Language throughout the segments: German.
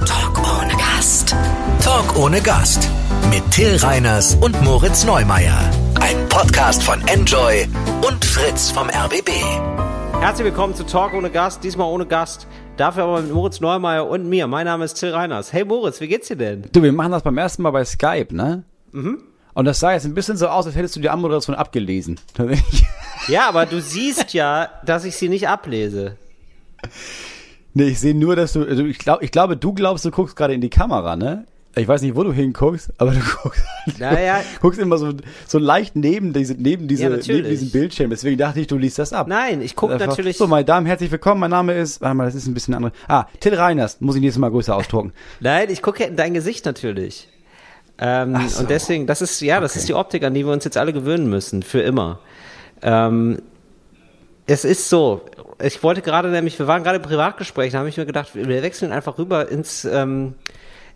Talk ohne Gast. Talk ohne Gast. Mit Till Reiners und Moritz Neumeier. Ein Podcast von Enjoy und Fritz vom RBB. Herzlich willkommen zu Talk ohne Gast, diesmal ohne Gast. Dafür aber mit Moritz Neumeier und mir. Mein Name ist Till Reiners. Hey Moritz, wie geht's dir denn? Du, wir machen das beim ersten Mal bei Skype, ne? Mhm. Und das sah jetzt ein bisschen so aus, als hättest du die Anmoderation abgelesen. Ja, aber du siehst ja, dass ich sie nicht ablese. nee, ich sehe nur, dass du, also ich, glaub, ich glaube, du glaubst, du guckst gerade in die Kamera, ne? Ich weiß nicht, wo du hinguckst, aber du guckst, Naja. du guckst immer so, so leicht neben, diese, neben, diese, Ja, neben diesem Bildschirm. Deswegen dachte ich, du liest das ab. Nein, ich gucke natürlich. So, meine Damen, herzlich willkommen. Mein Name ist, warte mal, das ist ein bisschen andere. Ah, Till Reiners. Muss ich nächstes Mal größer ausdrucken. Nein, ich gucke in dein Gesicht natürlich. Ähm, so. Und deswegen, das ist, ja, das Okay. ist die Optik, an die wir uns jetzt alle gewöhnen müssen, für immer. Ähm, es ist so, ich wollte gerade nämlich, wir waren gerade im Privatgespräch, da habe ich mir gedacht, wir wechseln einfach rüber ins, ähm,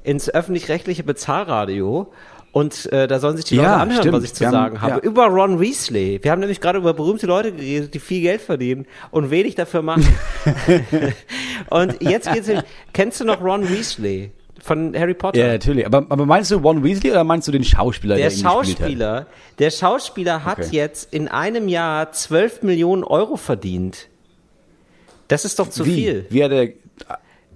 ins öffentlich-rechtliche Bezahlradio. Und äh, da sollen sich die Ja, Leute anhören, stimmt. was ich zu Wir haben- sagen habe. ja. Über Ron Weasley. Wir haben nämlich gerade über berühmte Leute geredet, die viel Geld verdienen und wenig dafür machen. und jetzt geht's in, kennst du noch Ron Weasley von Harry Potter? Ja, natürlich. Aber, aber meinst du Ron Weasley oder meinst du den Schauspieler, Der der, gespielt hat? Schauspieler, der Schauspieler hat Okay. jetzt in einem Jahr 12 Millionen Euro verdient. Das ist doch zu Wie? viel. Wie hat er,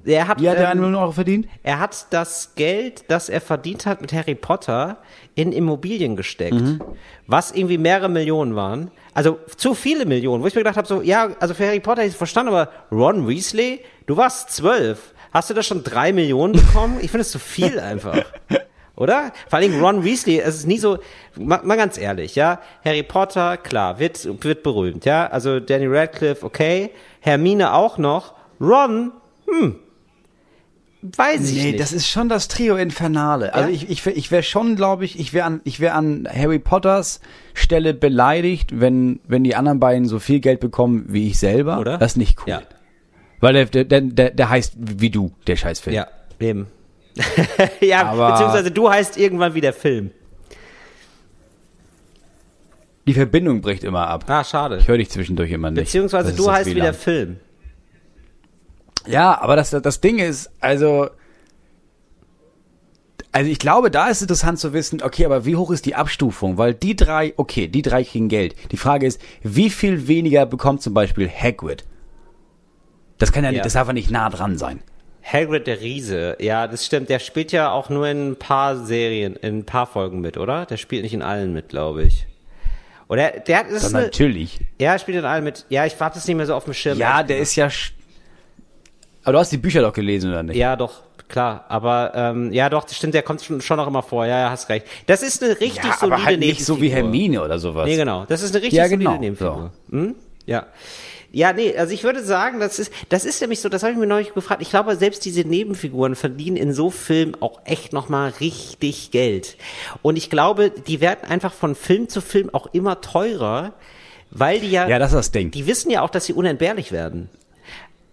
Er hat, wie hat er eine ähm, Million Euro verdient? er hat das Geld, das er verdient hat mit Harry Potter, in Immobilien gesteckt, Mhm. was irgendwie mehrere Millionen waren. Also zu viele Millionen, wo ich mir gedacht habe, so, ja, also für Harry Potter hätte ich es verstanden, aber Ron Weasley, du warst zwölf. Hast du da schon drei Millionen bekommen? Ich finde es zu viel einfach. Oder? Vor allem Ron Weasley, es ist nie so, mal, mal ganz ehrlich, ja. Harry Potter, klar, wird, wird berühmt, ja. Also Danny Radcliffe, okay. Hermine auch noch. Ron, hm. Weiß ich Nee, nicht. das ist schon das Trio Infernale. Also Ja? ich, ich, wär- ich wäre schon, glaube ich, ich wäre an, ich wäre an Harry Potters Stelle beleidigt, wenn, wenn die anderen beiden so viel Geld bekommen wie ich selber. Oder? Das ist nicht cool. Ja. Weil der, der, der, der, heißt wie du, der Scheißfilm. Ja, eben. ja, Aber- beziehungsweise du heißt irgendwann wie der Film. Die Verbindung bricht immer ab. Ah, schade. Ich höre dich zwischendurch immer nicht. Beziehungsweise Das du heißt wie der Film. Ja, aber das, das Ding ist, also, also ich glaube, da ist interessant zu wissen, okay, aber wie hoch ist die Abstufung? Weil die drei, okay, die drei kriegen Geld. Die Frage ist, wie viel weniger bekommt zum Beispiel Hagrid? Das kann ja, Ja. nicht, das darf ja nicht nah dran sein. Hagrid der Riese, ja, das stimmt. Der spielt ja auch nur in ein paar Serien, in ein paar Folgen mit, oder? Der spielt nicht in allen mit, glaube ich. Oder der hat, ist eine, natürlich. ja, er spielt in allen mit. Ja, ich hab das nicht mehr so auf dem Schirm. Ja, der ist ja, aber du hast die Bücher doch gelesen, oder nicht? Ja, doch, klar. Aber ähm, ja, doch, das stimmt. Der kommt schon, schon noch immer vor. Ja, ja, hast recht. Das ist eine richtig Ja, solide aber halt nicht so wie. Hermine oder sowas. Nee, genau. Das ist eine richtig Ja, solide genau. Nebenfigur. Hm? Ja. Ja, nee, also ich würde sagen, das ist, das ist nämlich so, das habe ich mir neulich gefragt. Ich glaube, selbst diese Nebenfiguren verdienen in so Filmen auch echt nochmal richtig Geld. Und ich glaube, die werden einfach von Film zu Film auch immer teurer, weil die ja, Ja, das ist das Ding. die wissen ja auch, dass sie unentbehrlich werden.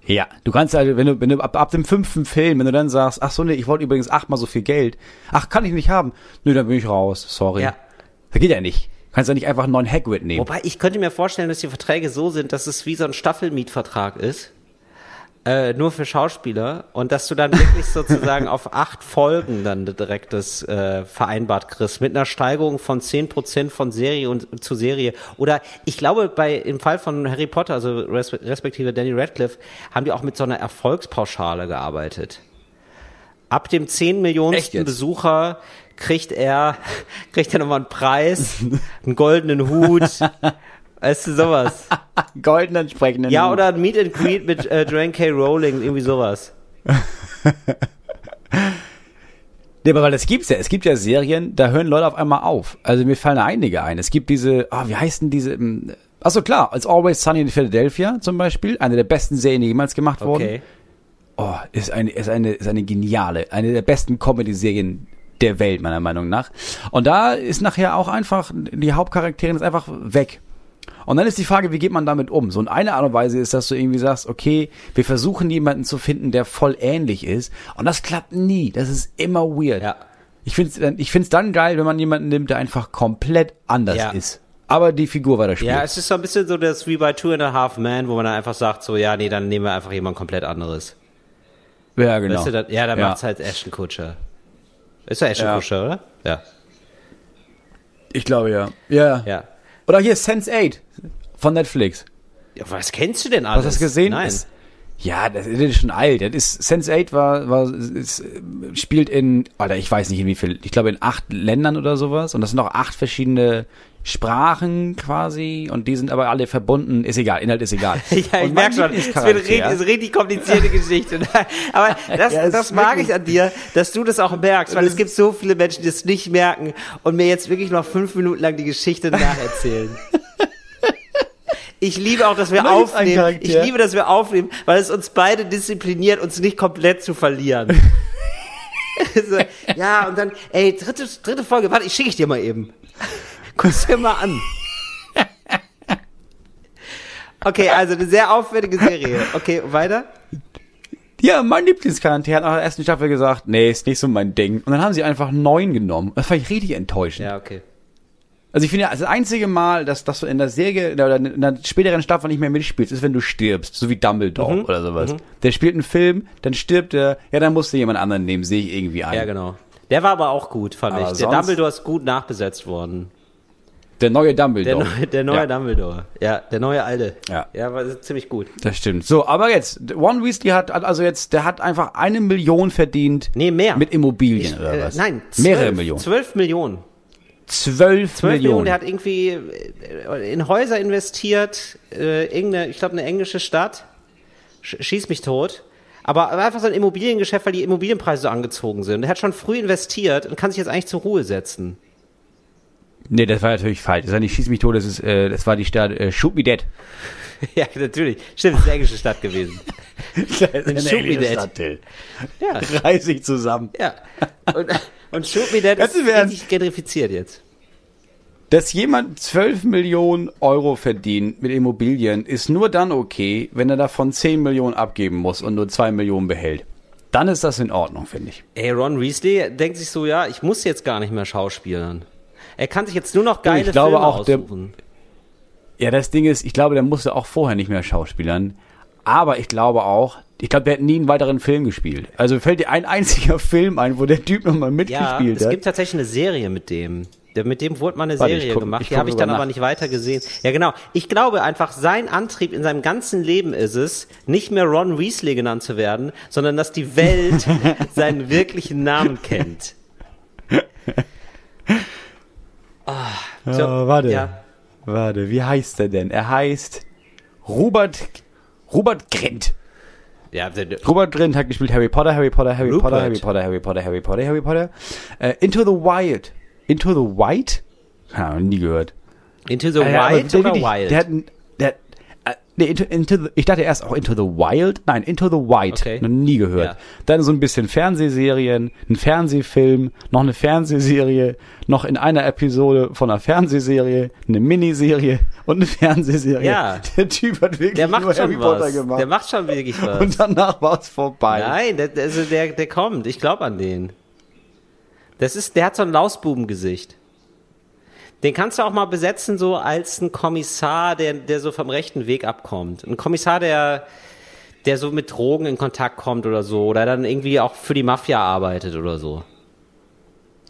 Ja, du kannst also, wenn du, wenn du ab, ab dem fünften Film, wenn du dann sagst, ach so, nee, ich wollte übrigens achtmal so viel Geld. Ach, kann ich nicht haben. Nö, dann bin ich raus, sorry. Ja. Das geht ja nicht. Du kannst ja nicht einfach einen neuen Hagrid nehmen. Wobei, ich könnte mir vorstellen, dass die Verträge so sind, dass es wie so ein Staffelmietvertrag ist. Äh, nur für Schauspieler und dass du dann wirklich sozusagen auf acht Folgen dann direkt das äh, vereinbart kriegst mit einer Steigerung von 10% von Serie und zu Serie oder ich glaube bei im Fall von Harry Potter also res respektive Danny Radcliffe haben die auch mit so einer Erfolgspauschale gearbeitet ab dem 10 Echt Millionensten? Besucher kriegt er, kriegt er nochmal einen Preis, einen goldenen Hut, weißt du, sowas. Golden entsprechenden. Ja, oder ein Meet and Greet mit äh, Joanne K. Rowling, irgendwie sowas. Nee, aber weil das gibt's ja. Es gibt ja Serien, da hören Leute auf einmal auf. Also mir fallen da einige ein. Es gibt diese, ah, wie heißen diese, ähm, ach so klar, als Always Sunny in Philadelphia zum Beispiel, eine der besten Serien, die jemals gemacht wurden. Okay. Oh, ist eine, ist eine, ist eine geniale, eine der besten Comedy-Serien der Welt, meiner Meinung nach. Und da ist nachher auch einfach, die Hauptcharakterin ist einfach weg. Und dann ist die Frage, wie geht man damit um? So, und eine Art und Weise ist, dass du irgendwie sagst, okay, wir versuchen jemanden zu finden, der voll ähnlich ist. Und das klappt nie. Das ist immer weird. Ja. Ich finde es ich find's dann geil, wenn man jemanden nimmt, der einfach komplett anders Ja. ist. Aber die Figur weiter spielt. Ja, es ist so ein bisschen so das wie bei Two and a Half Men, wo man dann einfach sagt, so, ja, nee, dann nehmen wir einfach jemand komplett anderes. Ja, genau. Weißt du, da, ja, da Ja. macht's halt Ashton Kutcher. Ist doch Ashton Ja. Oder? Ja. Ich glaube ja. Ja. Ja. Oder hier Sense8 von Netflix. ja was kennst du denn alles? Hast du das gesehen? Nein. Das, ja, das ist schon alt. Das ist, Sense8 war, war, ist, äh, spielt in, Alter, ich weiß nicht in wie viel, ich glaube in acht Ländern oder sowas. Und das sind auch acht verschiedene Sprachen quasi. Und die sind aber alle verbunden. Ist egal, Inhalt ist egal. Ja, ich merke schon, es wird richtig, ist eine richtig komplizierte Geschichte. Aber das, Ja, das mag ich an dir, dass du das auch merkst, weil es gibt so viele Menschen, die es nicht merken und mir jetzt wirklich noch fünf Minuten lang die Geschichte nacherzählen. Ich liebe auch, dass wir aufnehmen. Ich liebe, dass wir aufnehmen, weil es uns beide diszipliniert, uns nicht komplett zu verlieren. so, ja, und dann, ey, dritte, dritte Folge, warte, ich schicke ich dir mal eben. Guck's dir mal an. Okay, also eine sehr aufwendige Serie. Okay, weiter? Ja, mein Lieblingscharakter hat nach der ersten Staffel gesagt, nee, ist nicht so mein Ding. Und dann haben sie einfach neun genommen. Das fand ich richtig enttäuschend. Ja, okay. Also ich finde, ja, das einzige Mal, dass, dass du in der Serie oder in der späteren Staffel nicht mehr mitspielst, ist, wenn du stirbst. So wie Dumbledore Mhm. oder sowas. Der spielt einen Film, dann stirbt er, ja, dann musst du jemand anderen nehmen, sehe ich irgendwie ein. Ja, genau. Der war aber auch gut, fand Aber ich. Der Dumbledore ist gut nachbesetzt worden. Der neue Der, Dumbledore. neue, der neue ja, Dumbledore. Ja, der neue alte. Ja. Ja, war ziemlich gut. Das stimmt. So, aber jetzt, One Weasley hat, hat also jetzt, der hat einfach eine Million verdient. Nee, mehr. Mit Immobilien Ich, oder äh, was? Nein, Mehrere zwölf- Millionen. Zwölf Millionen. Zwölf, Zwölf Millionen. Millionen. Der hat irgendwie äh, in Häuser investiert, äh, irgendeine, ich glaube, eine englische Stadt. Sch schieß mich tot. Aber aber einfach so ein Immobiliengeschäft, weil die Immobilienpreise so angezogen sind. Der hat schon früh investiert und kann sich jetzt eigentlich zur Ruhe setzen. Nee, das war natürlich falsch. Das war nicht Schieß mich tot, das ist, äh, das war die Stadt äh, Shoot Me Dead. ja, natürlich. Stimmt, das ist eine englische Stadt gewesen. Eine Shoot Me Dead. Stadt, Till. Ja. Reiß dich zusammen. Ja. Und, und Shoot Me Dead Weißt ist richtig gentrifiziert jetzt. Dass jemand 12 Millionen Euro verdient mit Immobilien, ist nur dann okay, wenn er davon 10 Millionen abgeben muss und nur 2 Millionen behält. Dann ist das in Ordnung, finde ich. Ey, Ron Weasley denkt sich so, ja, ich muss jetzt gar nicht mehr schauspielern. Er kann sich jetzt nur noch geile ich glaube Filme auch, der- aussuchen. Ja, das Ding ist, ich glaube, der musste auch vorher nicht mehr schauspielern. Aber ich glaube auch, ich glaube, der hat nie einen weiteren Film gespielt. Also fällt dir ein einziger Film ein, wo der Typ nochmal Ja, mitgespielt es hat. gibt tatsächlich eine Serie mit dem. Der, mit dem wurde mal eine Warte, Serie guck- gemacht. ich die habe ich dann drüber aber nach. nicht weiter gesehen. Ja, genau. Ich glaube einfach, sein Antrieb in seinem ganzen Leben ist es, nicht mehr Ron Weasley genannt zu werden, sondern dass die Welt seinen wirklichen Namen kennt. Ah, so, Oh, warte. Ja. Warte, wie heißt er denn? Er heißt Robert, Robert Grint. Ja, Robert Grint hat gespielt Harry Potter, Harry Potter, Harry Rupert. Potter, Harry Potter, Harry Potter, Harry Potter, Harry Potter. Äh, Into the Wild. Into the White? Noch nie gehört. Into the Äh, Wild der oder Wild? Der hat, nee, into, into the, ich dachte erst auch Into the Wild. Nein, Into the White. Okay. Noch nie gehört. Ja. Dann so ein bisschen Fernsehserien, ein Fernsehfilm, noch eine Fernsehserie, noch in einer Episode von einer Fernsehserie, eine Miniserie und eine Fernsehserie. Ja. Der Typ hat wirklich der macht nur schon Harry Potter was. gemacht. Der macht schon wirklich was. und danach war es vorbei. Nein, der, der- also der, der kommt. Ich glaube an den. Das ist, der hat so ein Lausbubengesicht. Den kannst du auch mal besetzen so als ein Kommissar, der, der so vom rechten Weg abkommt. Ein Kommissar, der, der so mit Drogen in Kontakt kommt oder so. Oder dann irgendwie auch für die Mafia arbeitet oder so.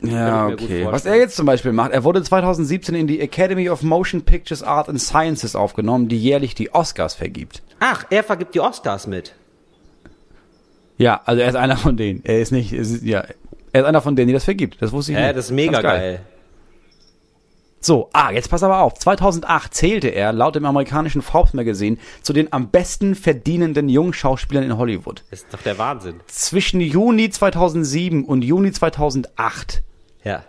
Ja, okay. Was er jetzt zum Beispiel macht, er wurde 2017 in die Academy of Motion Pictures Art and Sciences aufgenommen, die jährlich die Oscars vergibt. Ach, er vergibt die Oscars mit. Ja, also er ist einer von denen. Er ist nicht, es ist, ja, er ist einer von denen, die das vergibt. Das wusste ich Ja, nicht. das ist mega Ganz geil. So, ah, jetzt pass aber auf. 2008 zählte er laut dem amerikanischen Forbes Magazine zu den am besten verdienenden Jungschauspielern in Hollywood. Das ist doch der Wahnsinn. Zwischen Juni 2007 und Juni 2008 Ja.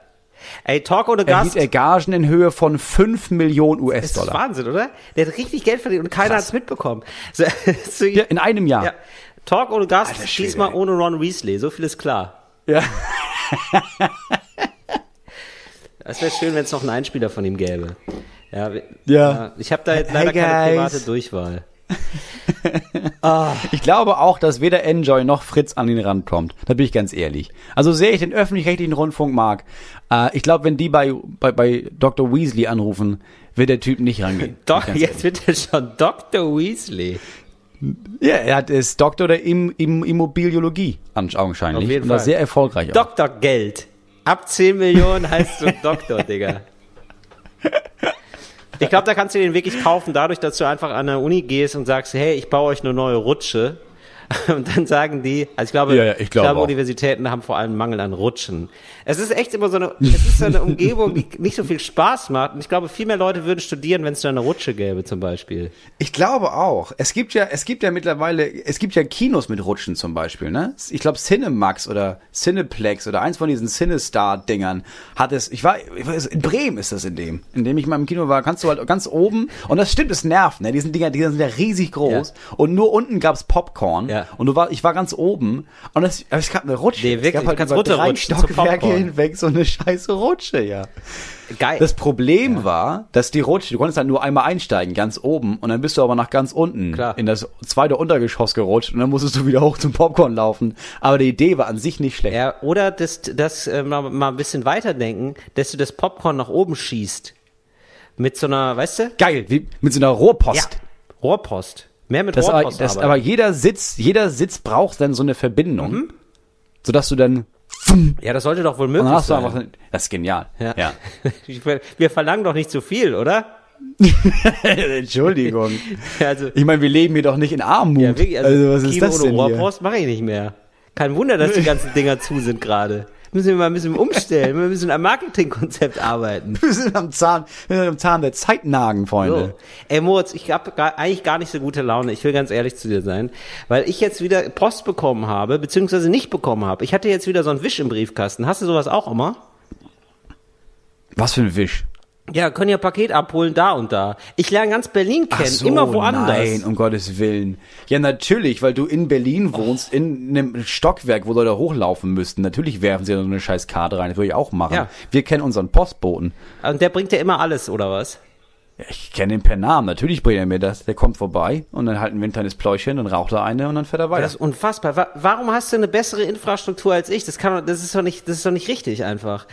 Ey, Talk ohne erhielt Gast. er Gagen in Höhe von 5 Millionen Das ist US-Dollar. Wahnsinn, oder? Der hat richtig Geld verdient und keiner Krass. hat's mitbekommen. So, so, Ja, in einem Jahr. Ja. Talk ohne Gast, diesmal ohne Ron Weasley, so viel ist klar. Ja. Es wäre schön, wenn es noch einen Einspieler von ihm gäbe. Ja, wir- Ja. Ich habe da jetzt Hey, leider keine guys. private Durchwahl. Ich glaube auch, dass weder Enjoy noch Fritz an ihn rankommt. Da bin ich ganz ehrlich. Also sehr ich den öffentlich-rechtlichen Rundfunk mag. Äh, ich glaube, wenn die bei, bei, bei Dr. Weasley anrufen, wird der Typ nicht rangehen. Doch, jetzt wird er schon Dr. Weasley. Ja, er hat ist Doktor der Im, Im, Immobiliologie augenscheinlich. Auf jeden und war Fall. sehr erfolgreich. Dr. Geld. Ab 10 Millionen heißt du Doktor, Digga. Ich glaube, da kannst du den wirklich kaufen, dadurch, dass du einfach an der Uni gehst und sagst, hey, ich baue euch eine neue Rutsche. Und dann sagen die, also ich glaube, Ja, ja, ich glaube auch. Universitäten haben vor allem Mangel an Rutschen. Es ist echt immer so eine, es ist so eine Umgebung, die nicht so viel Spaß macht. Und ich glaube, viel mehr Leute würden studieren, wenn es da eine Rutsche gäbe, zum Beispiel. Ich glaube auch. Es gibt ja, es gibt ja mittlerweile, es gibt ja Kinos mit Rutschen zum Beispiel, ne? Ich glaube Cinemax oder Cineplex oder eins von diesen Cinestar-Dingern hat es, ich war, ich weiß, in Bremen ist das in dem, in dem ich mal im Kino war, kannst du halt ganz oben, und das stimmt, es nervt, ne? Diesen Dinger, die sind ja riesig groß und nur unten gab's Popcorn Ja. Und du war, ich war ganz oben und aber es gab eine Rutsche. Nee, es wirklich, gab halt kannst über drei runterrutschen zu Stockwerke hinweg so eine scheiße Rutsche, ja. Geil. Das Problem war, dass die Rutsche, du konntest halt nur einmal einsteigen, ganz oben, und dann bist du aber nach ganz unten Klar. in das zweite Untergeschoss gerutscht und dann musstest du wieder hoch zum Popcorn laufen. Aber die Idee war an sich nicht schlecht. Ja, oder das, das äh, mal, mal ein bisschen weiterdenken, dass du das Popcorn nach oben schießt. Mit so einer, weißt du? Geil, wie mit so einer Rohrpost. Rohrpost. Mehr mit Das aber, Rohrpost das, aber jeder Sitz, jeder Sitz braucht dann so eine Verbindung, Mhm. sodass du dann, ja, das sollte doch wohl möglich sein. einfach, das ist genial. ja. ja. Wir verlangen doch nicht zu viel, oder? Entschuldigung. Also, Ich meine, wir leben hier doch nicht in Armut. ja, wirklich, also, also was ist Kino das ohne denn hier? Rohrpost mache ich nicht mehr. Kein Wunder, dass die ganzen Dinger zu sind gerade. Müssen wir mal ein bisschen umstellen, wir müssen am Marketingkonzept arbeiten. Wir sind am Zahn, wir sind am Zahn der Zeit nagen, Freunde. So. Ey Moritz, ich habe eigentlich gar nicht so gute Laune. Ich will ganz ehrlich zu dir sein, weil ich jetzt wieder Post bekommen habe, beziehungsweise nicht bekommen habe. Ich hatte jetzt wieder so einen Wisch im Briefkasten. Hast du sowas auch immer? Was für ein Wisch. Ja, können ja Paket abholen da und da. Ich lerne ganz Berlin kennen, immer woanders. Nein, um Gottes Willen. Ja, natürlich, weil du in Berlin wohnst, in einem Stockwerk, wo Leute hochlaufen müssten. Natürlich werfen sie da so eine scheiß Karte rein. Das würde ich auch machen. Ja. Wir kennen unseren Postboten. Und der bringt ja immer alles, oder was? Ja, Ich kenne ihn per Namen. Natürlich bringt er mir das. Der kommt vorbei und dann halten wir ein kleines Pläuschchen, dann raucht er eine und dann fährt er weiter. Das ist unfassbar. Wa- Warum hast du eine bessere Infrastruktur als ich? Das kann, das ist doch nicht, das ist doch nicht richtig einfach.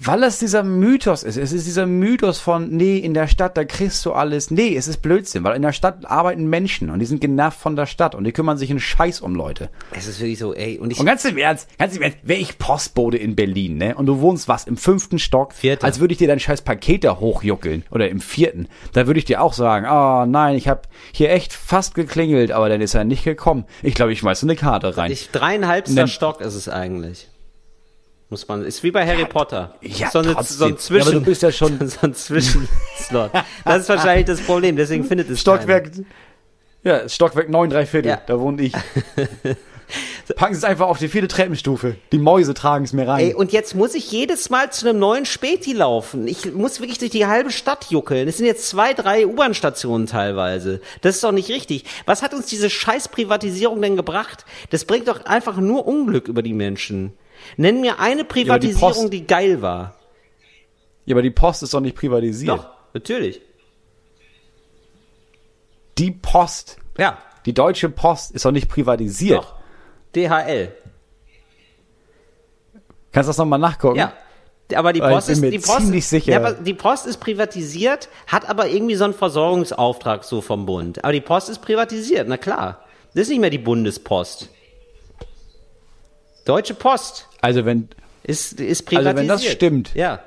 Weil das dieser Mythos ist. Es ist dieser Mythos von, nee, in der Stadt, da kriegst du alles. Nee, es ist Blödsinn, weil in der Stadt arbeiten Menschen und die sind genervt von der Stadt und die kümmern sich einen Scheiß um Leute. Es ist wirklich so, ey, und ich, Und ganz im Ernst, ganz im Ernst, wäre ich Postbote in Berlin, ne? Und du wohnst was im fünften Stock, Vierter. als würde ich dir dein scheiß Paket da hochjuckeln oder im vierten. Da würde ich dir auch sagen, ah nein, ich habe hier echt fast geklingelt, aber dann ist er nicht gekommen. Ich glaube, ich schmeiß so eine Karte rein. ich dreieinhalbster Stock ist es eigentlich. Muss man, ist wie bei Harry Potter. ja, so, eine, so ein Ja, Zwischen, aber du bist ja schon- so ein Zwischenslot. Das ist wahrscheinlich das Problem, deswegen findet es Stockwerk, ja, Stockwerk 9, 3 Viertel, Ja. da wohne ich. Packen Sie es einfach auf die vierte Treppenstufe. Die Mäuse tragen es mir rein. Ey, und jetzt muss ich jedes Mal zu einem neuen Späti laufen. Ich muss wirklich durch die halbe Stadt juckeln. Es sind jetzt zwei, drei U-Bahn-Stationen teilweise. Das ist doch nicht richtig. Was hat uns diese scheiß Privatisierung denn gebracht? Das bringt doch einfach nur Unglück über die Menschen. Nenn mir eine Privatisierung, Post- die geil war. ja, aber die Post ist doch nicht privatisiert. Doch, natürlich. Die Post, Ja, die Deutsche Post ist doch nicht privatisiert. doch. DHL. Kannst du das nochmal nachgucken? Ja. Aber die Post ist, die Post. Ja, die Post ist privatisiert, hat aber irgendwie so einen Versorgungsauftrag so vom Bund. Aber die Post ist privatisiert, na klar. Das ist nicht mehr die Bundespost. Deutsche Post Also wenn, ist, ist Also wenn privatisiert. das stimmt. Ja.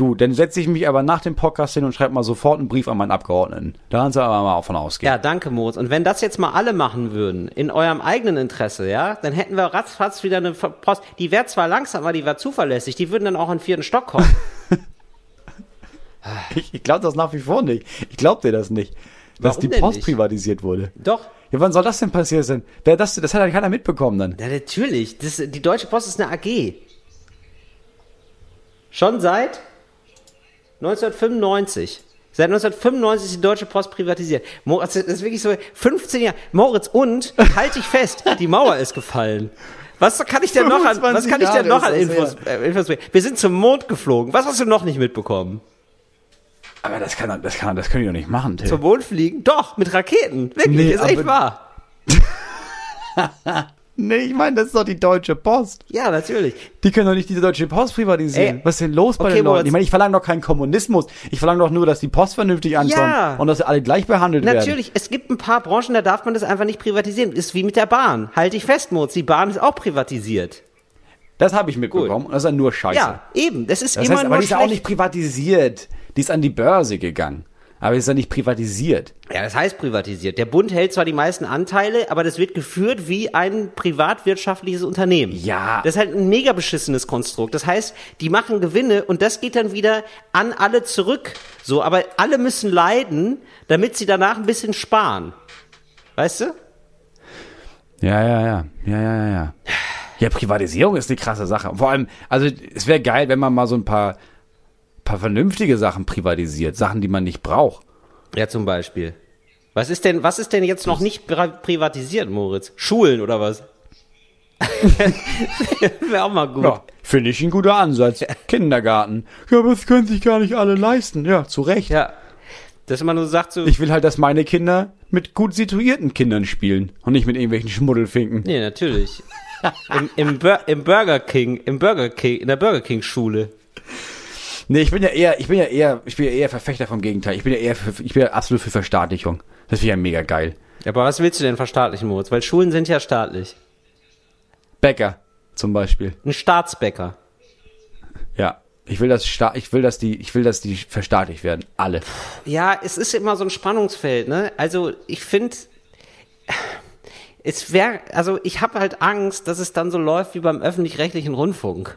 Du, dann setze ich mich aber nach dem Podcast hin und schreibe mal sofort einen Brief an meinen Abgeordneten. Da kannst du aber mal von ausgehen. Ja, danke, Moritz. Und wenn das jetzt mal alle machen würden, in eurem eigenen Interesse, ja, dann hätten wir ratzfatz wieder eine Post. Die wäre zwar langsam, aber die wäre zuverlässig. Die würden dann auch in den vierten Stock kommen. Ich, ich glaube das nach wie vor nicht. Ich glaube dir das nicht. Dass Warum die Post nicht? privatisiert wurde. Doch. Ja, wann soll das denn passiert sein? Wer das, das hat ja keiner mitbekommen dann. Ja, natürlich. Das, die Deutsche Post ist eine AG. Schon seit 1995. Seit 1995 ist die Deutsche Post privatisiert. Moritz, das ist wirklich so 15 Jahre. Moritz, und halt dich fest, die Mauer ist gefallen. Was kann ich denn noch an, was 25 kann ich denn noch an Infos, äh, Infos bringen? Wir sind zum Mond geflogen. Was hast du noch nicht mitbekommen? Aber das kann, das kann, das können die doch nicht machen, Till. Zum Mond fliegen? Doch, mit Raketen. Wirklich, Nee, ist echt wahr. Nee, ich meine, das ist doch die Deutsche Post. Ja, natürlich. Die können doch nicht diese Deutsche Post privatisieren. Ey, Was ist denn los bei okay, den Leuten? Ich meine, ich verlange doch keinen Kommunismus. Ich verlange doch nur, dass die Post vernünftig ankommt Ja. und dass sie alle gleich behandelt werden. Natürlich, es gibt ein paar Branchen, da darf man das einfach nicht privatisieren. Ist wie mit der Bahn. Halt dich fest, Moritz, die Bahn ist auch privatisiert. Das habe ich mitbekommen und das ist ja nur Scheiße. Ja, eben. Das ist das immer heißt, nur aber die ist ja auch nicht privatisiert. Die ist an die Börse gegangen. Aber die ist ja nicht privatisiert. Ja, das heißt privatisiert. Der Bund hält zwar die meisten Anteile, aber das wird geführt wie ein privatwirtschaftliches Unternehmen. Ja. Das ist halt ein mega beschissenes Konstrukt. Das heißt, die machen Gewinne und das geht dann wieder an alle zurück. So, aber alle müssen leiden, damit sie danach ein bisschen sparen. Weißt du? Ja, ja, ja. Ja, ja, ja, ja. Ja, Privatisierung ist eine krasse Sache. Vor allem, also es wäre geil, wenn man mal so ein paar, paar vernünftige Sachen privatisiert. Sachen, die man nicht braucht. Ja, zum Beispiel. Was ist denn, was ist denn jetzt noch nicht pri- privatisiert, Moritz? Schulen oder was? Wäre auch mal gut. Ja, finde ich ein guter Ansatz. Kindergarten. Ja, aber das können sich gar nicht alle leisten. Ja, zu Recht. Ja. Dass man nur sagt so, Ich will halt, dass meine Kinder mit gut situierten Kindern spielen und nicht mit irgendwelchen Schmuddelfinken. nee, natürlich. Im, im, Bur Im Burger King, im Burger King, in der Burger King Schule. Nee, ich bin ja eher, ich bin ja eher, ich bin ja eher Verfechter vom Gegenteil. Ich bin ja eher für, ich bin ja absolut für Verstaatlichung. Das finde ich ja mega geil. Aber was willst du denn verstaatlichen, Moritz? Weil Schulen sind ja staatlich. Bäcker zum Beispiel. Ein Staatsbäcker. Ja. Ich will, dass Sta ich will, dass die, ich will, dass die verstaatlicht werden. Alle. Ja, es ist immer so ein Spannungsfeld, ne? Also ich finde, es wäre, also ich habe halt Angst, dass es dann so läuft wie beim öffentlich-rechtlichen Rundfunk.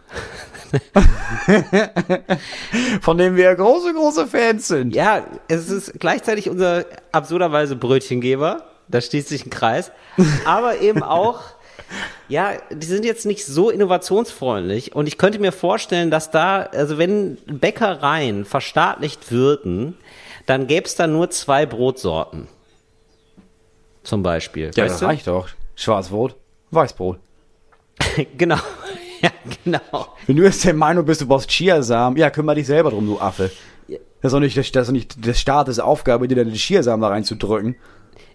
Von dem wir große, große Fans sind. Ja, es ist gleichzeitig unser absurderweise Brötchengeber. Da schließt sich ein Kreis. Aber eben auch, ja, die sind jetzt nicht so innovationsfreundlich. Und ich könnte mir vorstellen, dass da, also wenn Bäckereien verstaatlicht würden, dann gäbe es da nur zwei Brotsorten. Zum Beispiel. Ja, weißt das du? reicht doch. Schwarzbrot, Weißbrot. genau. Ja, genau. Wenn du jetzt der Meinung bist, du brauchst Chiasamen, ja, kümmere dich selber drum, du Affe. Das ist doch nicht, das ist doch nicht des Staates Aufgabe, dir deine Chiasamen da reinzudrücken.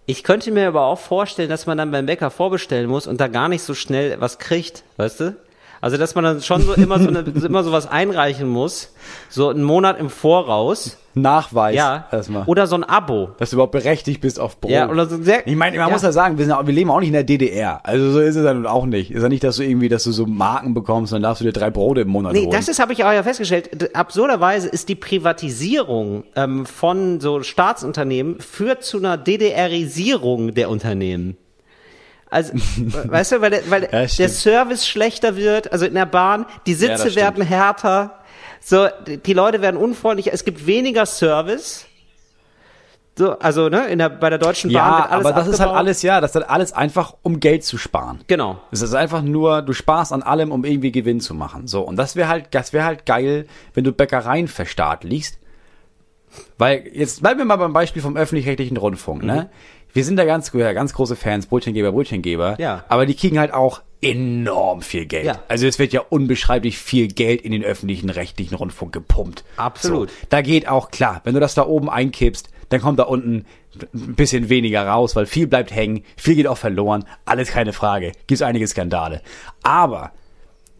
Ich könnte mir aber auch vorstellen, dass man dann beim Bäcker vorbestellen muss und da gar nicht so schnell was kriegt, weißt du? Also, dass man dann schon so immer so, eine, immer so was einreichen muss, so einen Monat im Voraus. Nachweis. Ja. Erstmal. Oder so ein Abo. dass du überhaupt berechtigt bist auf Brot. Ja, oder so sehr. ich meine, man ja. muss ja sagen, wir, sind, wir leben auch nicht in der DDR. Also so ist es ja nun auch nicht. Ist ja nicht, dass du irgendwie, dass du so Marken bekommst, dann darfst du dir drei Brote im Monat Nee, holen. das ist, habe ich auch ja festgestellt. Absurderweise ist die Privatisierung ähm, von so Staatsunternehmen führt zu einer DDRisierung der Unternehmen. Also, weißt du, weil, der, weil Ja, der. Service schlechter wird, also in der Bahn, die Ja, Sitze das werden härter, so, die Leute werden unfreundlicher, es gibt weniger Service. So, also, ne, in der, bei der Deutschen Bahn ja, wird alles aber das ist halt abgebaut. alles, ja, das ist halt alles einfach, um Geld zu sparen. Genau. Es ist einfach nur, du sparst an allem, um irgendwie Gewinn zu machen. So, und das wäre halt, das wäre halt geil, wenn du Bäckereien verstaatlichst. Weil, jetzt bleiben wir mal beim Beispiel vom öffentlich-rechtlichen Rundfunk, ne? Wir sind da ganz, ganz große Fans, Brötchengeber, Brötchengeber. Ja. Aber die kriegen halt auch enorm viel Geld. Ja. Also es wird ja unbeschreiblich viel Geld in den öffentlichen rechtlichen Rundfunk gepumpt. Absolut. So, da geht auch klar, wenn du das da oben einkippst, dann kommt da unten ein bisschen weniger raus, weil viel bleibt hängen, viel geht auch verloren, alles keine Frage. Gibt einige Skandale. Aber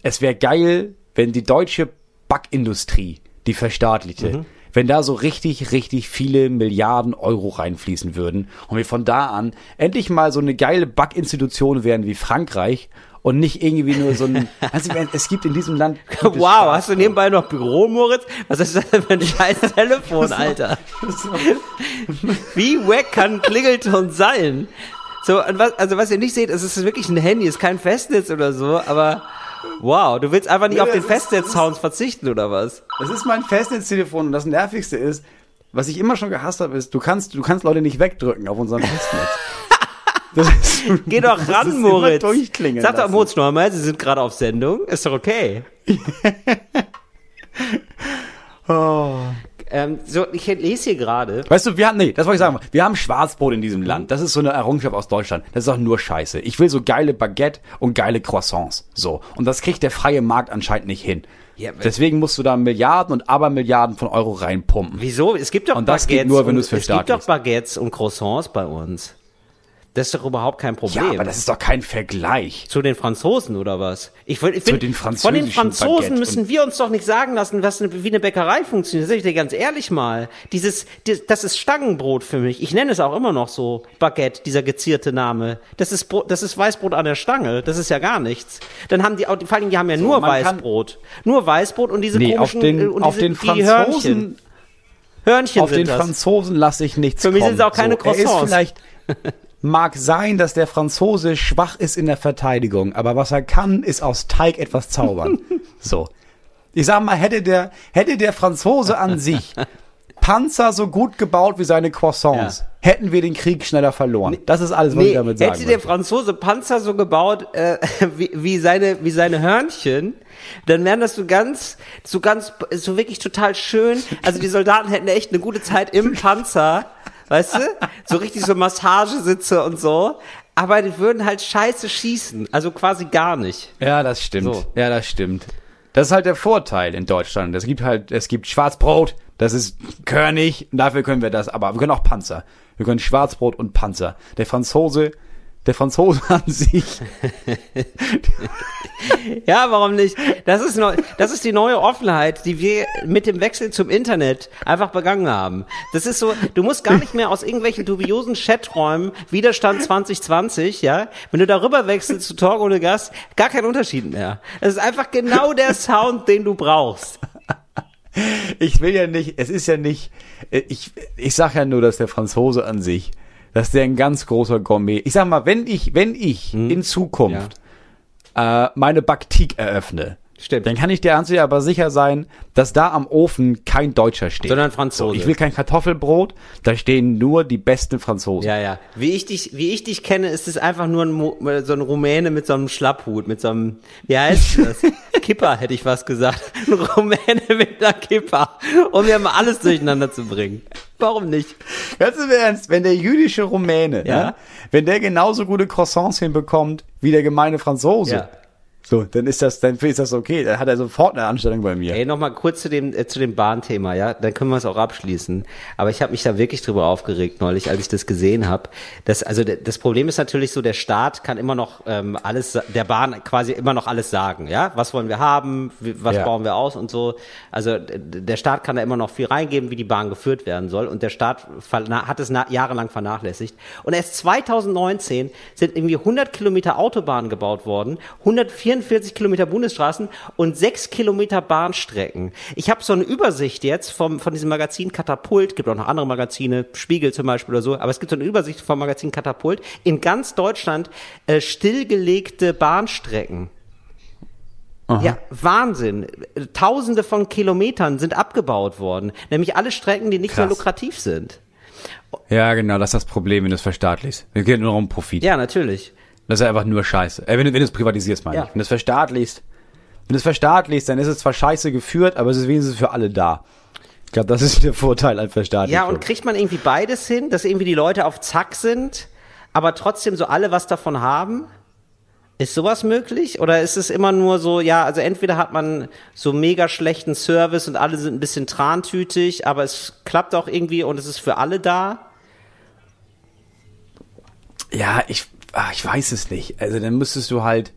es wäre geil, wenn die deutsche Backindustrie, die verstaatlichte, wenn da so richtig, richtig viele Milliarden Euro reinfließen würden und wir von da an endlich mal so eine geile Backinstitution wären wie Frankreich und nicht irgendwie nur so ein, also es gibt in diesem Land Wow, Spaß- hast du nebenbei noch Büro, Moritz? Was ist das denn für ein scheiß Telefon, Alter? Wie wack kann Klingelton sein? So, was, also was ihr nicht seht, es ist wirklich ein Handy, es ist kein Festnetz oder so, aber wow, du willst einfach nicht Nee, auf den Festnetzsounds verzichten oder was? Das ist mein Festnetztelefon und das Nervigste ist, was ich immer schon gehasst habe, ist, du kannst, du kannst Leute nicht wegdrücken auf unserem Festnetz. Das ist, Geh doch ran, Moritz. Sag doch. Moritz nochmal, Sie sind gerade auf Sendung, ist doch okay. Oh. Ähm, so, ich lese hier gerade. Weißt du, wir haben, nee, das wollte ich sagen. Wir haben Schwarzbrot in diesem Land. Das ist so eine Errungenschaft aus Deutschland. Das ist auch nur Scheiße. Ich will so geile Baguette und geile Croissants. So. Und das kriegt der freie Markt anscheinend nicht hin. Ja, Deswegen musst du da Milliarden und Abermilliarden von Euro reinpumpen. Wieso? Es gibt doch Und das geht nur, wenn du es und, Es gibt doch. Baguettes und Croissants bei uns. Das ist doch überhaupt kein Problem. Ja, aber das ist doch kein Vergleich. Zu den Franzosen oder was? Ich, ich Zu find, den Von den Franzosen müssen wir uns doch nicht sagen lassen, was eine, wie eine Bäckerei funktioniert. Das sag ich dir ganz ehrlich mal. Dieses, die, das ist Stangenbrot für mich. Ich nenne es auch immer noch so Baguette, dieser gezierte Name. Das ist, Brot, das ist Weißbrot an der Stange. Das ist ja gar nichts. Dann haben die, auch- vor allem, die haben ja nur man kann- Weißbrot. Nur Weißbrot und diese Nee, auf komischen, den, äh, und auf diese, den die Hörnchen. Franzosen, Hörnchen auf den das. Franzosen lasse ich nichts Für mich kommen. sind es auch keine so, er ist Croissants. vielleicht mag sein, dass der Franzose schwach ist in der Verteidigung, aber was er kann, ist aus Teig etwas zaubern. so. Ich sag mal, hätte der, hätte der Franzose an sich Panzer so gut gebaut wie seine Croissants, hätten wir den Krieg schneller verloren. Das ist alles, was ich Nee, damit sagen hätte der. Franzose Panzer so gebaut äh, wie, wie seine wie seine Hörnchen, dann wären das so ganz so ganz so wirklich total schön. Also die Soldaten hätten echt eine gute Zeit im Panzer, weißt du? So richtig so Massagesitze und so. Aber die würden halt scheiße schießen, also quasi gar nicht. Ja, das stimmt. So. Ja, das stimmt. Das ist halt der Vorteil in Deutschland. Es gibt halt, es gibt Schwarzbrot, das ist körnig, dafür können wir das, aber wir können auch Panzer. Wir können Schwarzbrot und Panzer. Der Franzose, der Franzose an sich, Ja, warum nicht? Das ist neu, das ist die neue Offenheit, die wir mit dem Wechsel zum Internet einfach begangen haben. Das ist so, du musst gar nicht mehr aus irgendwelchen dubiosen Chaträumen Widerstand 2020, ja, wenn du darüber wechselst zu Talk ohne Gast, gar kein Unterschied mehr. Es ist einfach genau der Sound, den du brauchst. ich will ja nicht, es ist ja nicht, ich, ich sag ja nur, dass der Franzose an sich, dass der ein ganz großer Gourmet, ich sag mal, wenn ich, wenn ich Hm. in Zukunft äh, meine Baktik eröffne, Stimmt. dann kann ich dir sich aber sicher sein, dass da am Ofen kein Deutscher steht. Sondern Franzose. So, ich will kein Kartoffelbrot, da stehen nur die besten Franzosen. Ja, ja. Wie ich dich, wie ich dich kenne, ist es einfach nur ein, Mo- so ein Rumäne mit so einem Schlapphut, mit so einem, wie heißt das? Kipper, hätte ich was gesagt. Ein Rumäne mit einer Kipper. Um mir mal alles durcheinander zu bringen. Warum nicht? Ganz im Ernst, wenn der jüdische Rumäne, Ja. ne, wenn der genauso gute Croissants hinbekommt wie der gemeine Franzose, Ja. So, dann ist das, dann ist das okay. Dann hat er sofort eine Anstellung bei mir. Ey, nochmal kurz zu dem, äh, zu dem Bahnthema, ja, dann können wir es auch abschließen. Aber ich habe mich da wirklich drüber aufgeregt neulich, als ich das gesehen habe. Das, also das Problem ist natürlich so, der Staat kann immer noch ähm, alles, der Bahn quasi immer noch alles sagen, ja. Was wollen wir haben, was Ja. bauen wir aus und so. Also der Staat kann da immer noch viel reingeben, wie die Bahn geführt werden soll. Und der Staat hat es jahrelang vernachlässigt. Und erst 2019 sind irgendwie 100 Kilometer Autobahnen gebaut worden, 144 Kilometer Bundesstraßen und 6 Kilometer Bahnstrecken. Ich habe so eine Übersicht jetzt vom, von diesem Magazin Katapult, gibt auch noch andere Magazine, Spiegel zum Beispiel oder so, aber es gibt so eine Übersicht vom Magazin Katapult. In ganz Deutschland äh, stillgelegte Bahnstrecken. Ja, Wahnsinn. Tausende von Kilometern sind abgebaut worden. Nämlich alle Strecken, die nicht mehr Krass. lukrativ sind. Ja, genau, das ist das Problem, wenn du es verstaatlichst. Es geht nur um Profit. Ja, natürlich. Das ist einfach nur Scheiße. Äh, wenn, du- wenn du es privatisierst, meine Ja. ich. Wenn du es verstaatlichst, wenn du es verstaatlichst, dann ist es zwar scheiße geführt, aber es ist wenigstens für alle da. Ich glaube, das ist der Vorteil an Verstaatlichung. Ja, und kriegt man irgendwie beides hin, dass irgendwie die Leute auf Zack sind, aber trotzdem so alle was davon haben? Ist sowas möglich? Oder ist es immer nur so, ja, also entweder hat man so mega schlechten Service und alle sind ein bisschen trantütig, aber es klappt auch irgendwie und es ist für alle da? Ja, ich, ah, ich weiß es nicht. Also dann müsstest du halt,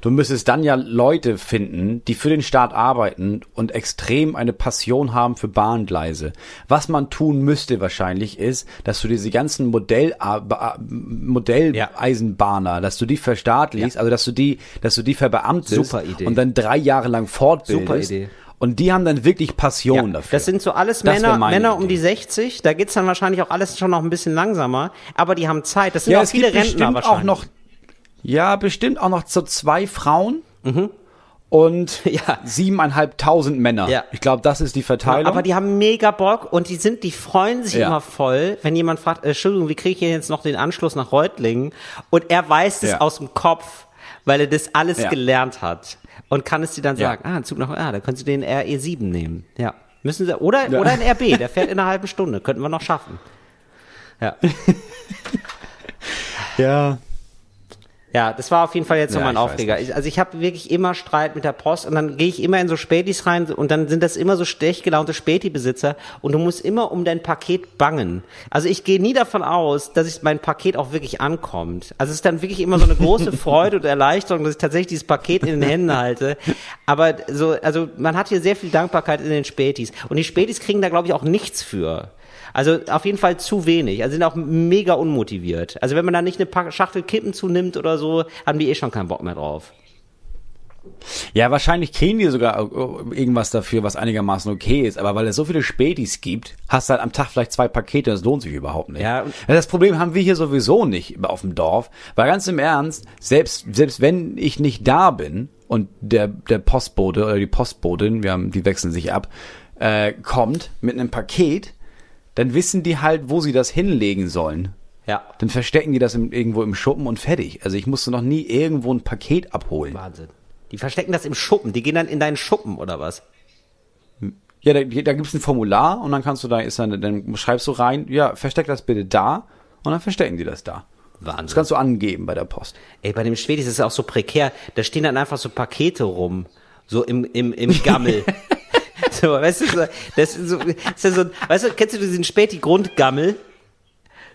du müsstest dann ja Leute finden, die für den Staat arbeiten und extrem eine Passion haben für Bahngleise. Was man tun müsste wahrscheinlich ist, dass du diese ganzen Modell, Ja. Modelleisenbahner, dass du die verstaatlichst, also dass du die, dass du die verbeamtest Super Idee. und dann drei Jahre lang fortbildest. Super Idee. Und die haben dann wirklich Passion dafür. Das sind so alles Das Männer, Männer um Idee. die 60, da geht's dann wahrscheinlich auch alles schon noch ein bisschen langsamer, aber die haben Zeit. Das sind ja, auch viele Rentner bestimmt wahrscheinlich. auch noch, ja, bestimmt auch noch so zwei Frauen und Ja. siebeneinhalbtausend Männer. Ja. Ich glaube, das ist die Verteilung. Aber die haben mega Bock und die sind, die freuen sich Ja. immer voll, wenn jemand fragt, äh, Entschuldigung, wie kriege ich denn jetzt noch den Anschluss nach Reutlingen? Und er weiß es Ja. aus dem Kopf, weil er das alles Ja. gelernt hat und kann es dir dann Ja. sagen, ah, ein Zug nach, ah, da können Sie den RE7 nehmen. Ja. Müssen Sie, oder, Ja. oder ein RB, der fährt in einer halben Stunde, könnten wir noch schaffen. Ja. ja. Ja, das war auf jeden Fall jetzt Ja, nochmal ein Aufreger. Ich, also ich habe wirklich immer Streit mit der Post und dann gehe ich immer in so Spätis rein und dann sind das immer so stechgelaunte Späti-Besitzer und du musst immer um dein Paket bangen. Also ich gehe nie davon aus, dass ich mein Paket auch wirklich ankommt. Also es ist dann wirklich immer so eine große Freude und Erleichterung, dass ich tatsächlich dieses Paket in den Händen halte. Aber so, also man hat hier sehr viel Dankbarkeit in den Spätis und die Spätis kriegen da glaube ich auch nichts für. Also auf jeden Fall zu wenig. Also sind auch mega unmotiviert. Also wenn man da nicht eine Schachtel Kippen zunimmt oder so, haben die eh schon keinen Bock mehr drauf. Ja, wahrscheinlich kriegen die sogar irgendwas dafür, was einigermaßen okay ist. Aber weil es so viele Spätis gibt, hast du halt am Tag vielleicht zwei Pakete, das lohnt sich überhaupt nicht. Ja, das Problem haben wir hier sowieso nicht auf dem Dorf. Weil ganz im Ernst, selbst, selbst wenn ich nicht da bin und der, der Postbote oder die Postbotin, wir haben, die wechseln sich ab, äh, kommt mit einem Paket, dann wissen die halt, wo sie das hinlegen sollen. Ja. Dann verstecken die das im, irgendwo im Schuppen und fertig. Also ich musste noch nie irgendwo ein Paket abholen. Wahnsinn. Die verstecken das im Schuppen. Die gehen dann in deinen Schuppen oder was? Ja, da, da gibt es ein Formular und dann kannst du da, ist dann, dann schreibst du rein, ja, versteck das bitte da und dann verstecken die das da. Das Wahnsinn. kannst du angeben bei der Post. Ey, bei dem Schwedis ist es auch so prekär. Da stehen dann einfach so Pakete rum. So im, im, im Gammel. so, weißt du, so, das ist so, ist so, weißt du, kennst du diesen Späti-Grundgammel?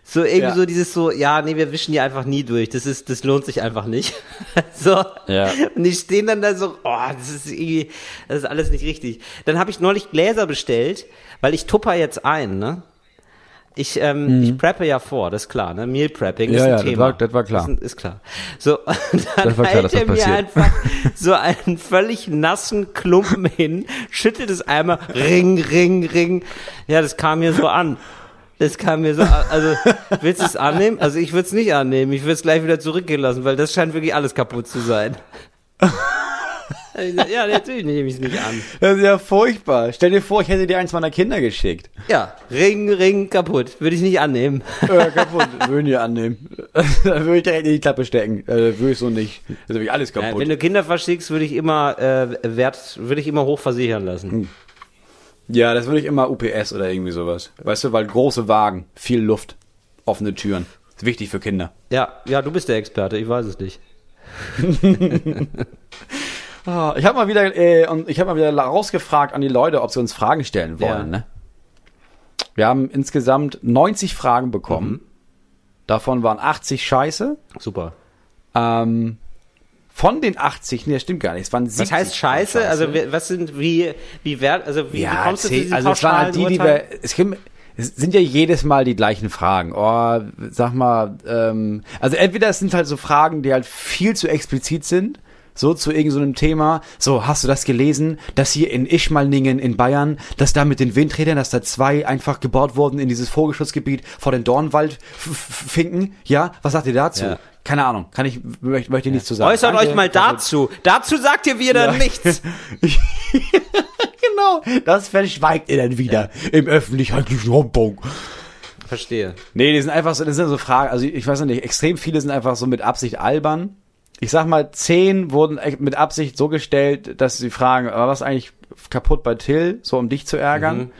So irgendwie Ja. so dieses so, ja, nee, wir wischen die einfach nie durch. Das ist, das lohnt sich einfach nicht. so. Ja. Und die stehen dann da so, oh, das ist irgendwie, das ist alles nicht richtig. Dann habe ich neulich Gläser bestellt, weil ich tupper jetzt ein, ne? Ich, ähm, ich preppe ja vor, das ist klar, ne? Meal Prepping Mhm. Ja, ist ein ja, das Thema. war- das war klar. Ist, ist klar. So, und dann Das war klar, hält das er mir passiert. einfach so einen völlig nassen Klumpen hin, schüttelt es einmal, ring, ring, ring. Ja, das kam mir so an. Das kam mir so an. Also, willst du es annehmen? Also, ich würde es nicht annehmen. Ich würde es gleich wieder zurückgehen lassen, weil das scheint wirklich alles kaputt zu sein. Ich sag, ja, natürlich nehme ich es nicht an. Das ist ja furchtbar. Stell dir vor, ich hätte dir eins meiner Kinder geschickt. Ja, ring, ring, kaputt. Würde ich nicht annehmen. Äh, kaputt. Würde ich annehmen. Dann würde ich direkt in die Klappe stecken. Äh, würde ich so nicht. Das ist wirklich alles Ja, kaputt. wenn du Kinder verschickst, würde ich immer äh, Wert, würde ich immer hoch versichern lassen. Ja, das würde ich immer UPS oder irgendwie sowas. Weißt du, weil große Wagen, viel Luft, offene Türen. Ist wichtig für Kinder. Ja, ja, du bist der Experte, ich weiß es nicht. Ah, Ich habe mal wieder, äh, und ich habe mal wieder rausgefragt an die Leute, ob sie uns Fragen stellen wollen. Ja. Ne? Wir haben insgesamt 90 Fragen bekommen. Davon waren 80 Scheiße. Super. Ähm, von den 80, nee, das stimmt gar nicht. Es waren 70 Was heißt Scheiße? Also wie- was sind wie wie wert also wie, wie ja, kommst du zu diesen also es waren halt die, die wir, es, es sind ja jedes Mal die gleichen Fragen. Oh, sag mal, ähm, also entweder es sind halt so Fragen, die halt viel zu explizit sind, so zu irgendeinem so Thema. So, hast du das gelesen, dass hier in Ischmalningen in Bayern, dass da mit den Windrädern, dass da zwei einfach gebaut wurden in dieses Vogelschutzgebiet vor den Dornwaldfinken? Ja, was sagt ihr dazu? Ja. Keine Ahnung, kann ich, möchte, möchte ich nichts zu sagen. Äußert Danke. euch mal dazu. Dazu sagt ihr wieder Ja. nichts. genau, das verschweigt ihr dann wieder im öffentlich-rechtlichen Rundfunk. Verstehe. Nee, die sind einfach so, das sind so Fragen, also ich weiß nicht, extrem viele sind einfach so mit Absicht albern. Ich sag mal, zehn wurden mit Absicht so gestellt, dass sie fragen, war was eigentlich kaputt bei Till, so um dich zu ärgern.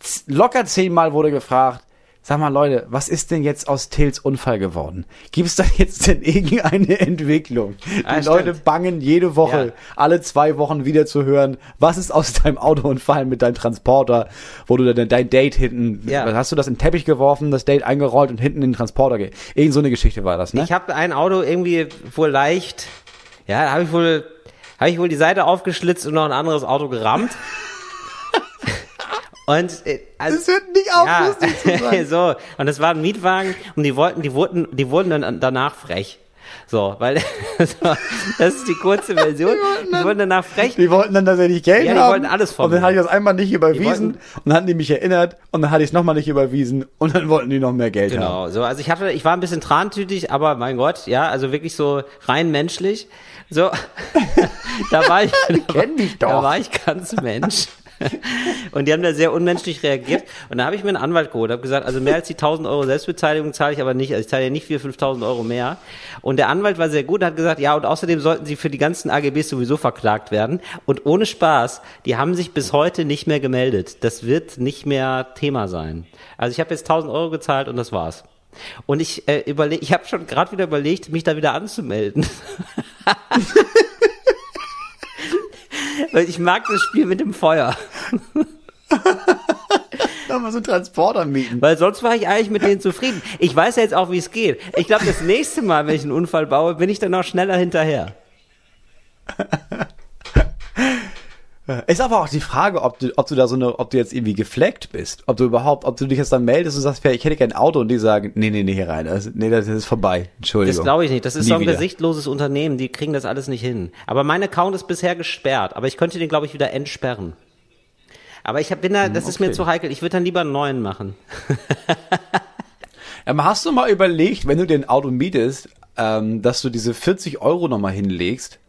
Z- Locker zehnmal wurde gefragt, sag mal Leute, was ist denn jetzt aus Tills Unfall geworden? Gibt es da jetzt denn irgendeine Entwicklung? Die Ah. Leute bangen jede Woche, Ja. alle zwei Wochen wieder zu hören, was ist aus deinem Autounfall mit deinem Transporter, wo du dann dein Date hinten, Ja. hast du das in den Teppich geworfen, das Date eingerollt und hinten in den Transporter ge Irgend so eine Geschichte war das, ne? Ich habe ein Auto irgendwie wohl leicht ja, habe ich wohl habe ich wohl die Seite aufgeschlitzt und noch ein anderes Auto gerammt. Und äh, also, Das hört nicht auf, ja, lustig zu sein. so und das war ein Mietwagen und die wollten, die wurden, die wurden dann danach frech. So, weil das, ist die kurze Version. Die wurden danach frech. Die wollten dann tatsächlich Geld Ja, die haben. wollten alles von Und dann hatte ich das einmal nicht überwiesen wollten- und dann hatten die mich erinnert und dann hatte ich es nochmal nicht überwiesen und dann wollten die noch mehr Geld haben. Genau, so, also ich hatte, ich war ein bisschen trantütig, aber mein Gott, ja, also wirklich so rein menschlich. So, da war ich, da, war- doch. da war ich ganz Mensch. Und die haben da sehr unmenschlich reagiert. Und da habe ich mir einen Anwalt geholt, habe gesagt, also mehr als die 1000 Euro Selbstbeteiligung zahle ich aber nicht. Also ich zahle ja nicht 4.000, 5.000 Euro mehr. Und der Anwalt war sehr gut, hat gesagt, ja, und außerdem sollten sie für die ganzen AGBs sowieso verklagt werden. Und ohne Spaß, die haben sich bis heute nicht mehr gemeldet. Das wird nicht mehr Thema sein. Also ich habe jetzt 1000 Euro gezahlt und das war's. Und ich äh, überlege, ich habe schon gerade wieder überlegt, mich da wieder anzumelden. Weil ich mag das Spiel mit dem Feuer. Nochmal so Transporter mieten. Weil sonst war ich eigentlich mit denen zufrieden. Ich weiß ja jetzt auch, wie es geht. Ich glaube, das nächste Mal, wenn ich einen Unfall baue, bin ich dann noch schneller hinterher. Ist aber auch die Frage, ob du, ob du da so eine, ob du jetzt irgendwie gefleckt bist. Ob du überhaupt, ob du dich jetzt dann meldest und sagst, ich hätte kein Auto und die sagen, nee, nee, nee, hier rein. Das, nee, das ist vorbei. Entschuldigung. Das glaube ich nicht. Das ist Nie so ein wieder. gesichtloses Unternehmen, die kriegen das alles nicht hin. Aber mein Account ist bisher gesperrt. Aber ich könnte den, glaube ich, wieder entsperren. Aber ich hab, bin da, das ist mir okay. zu heikel. Ich würde dann lieber einen neuen machen. Ähm, hast du mal überlegt, wenn du dir ein Auto mietest, ähm, dass du diese 40 Euro nochmal hinlegst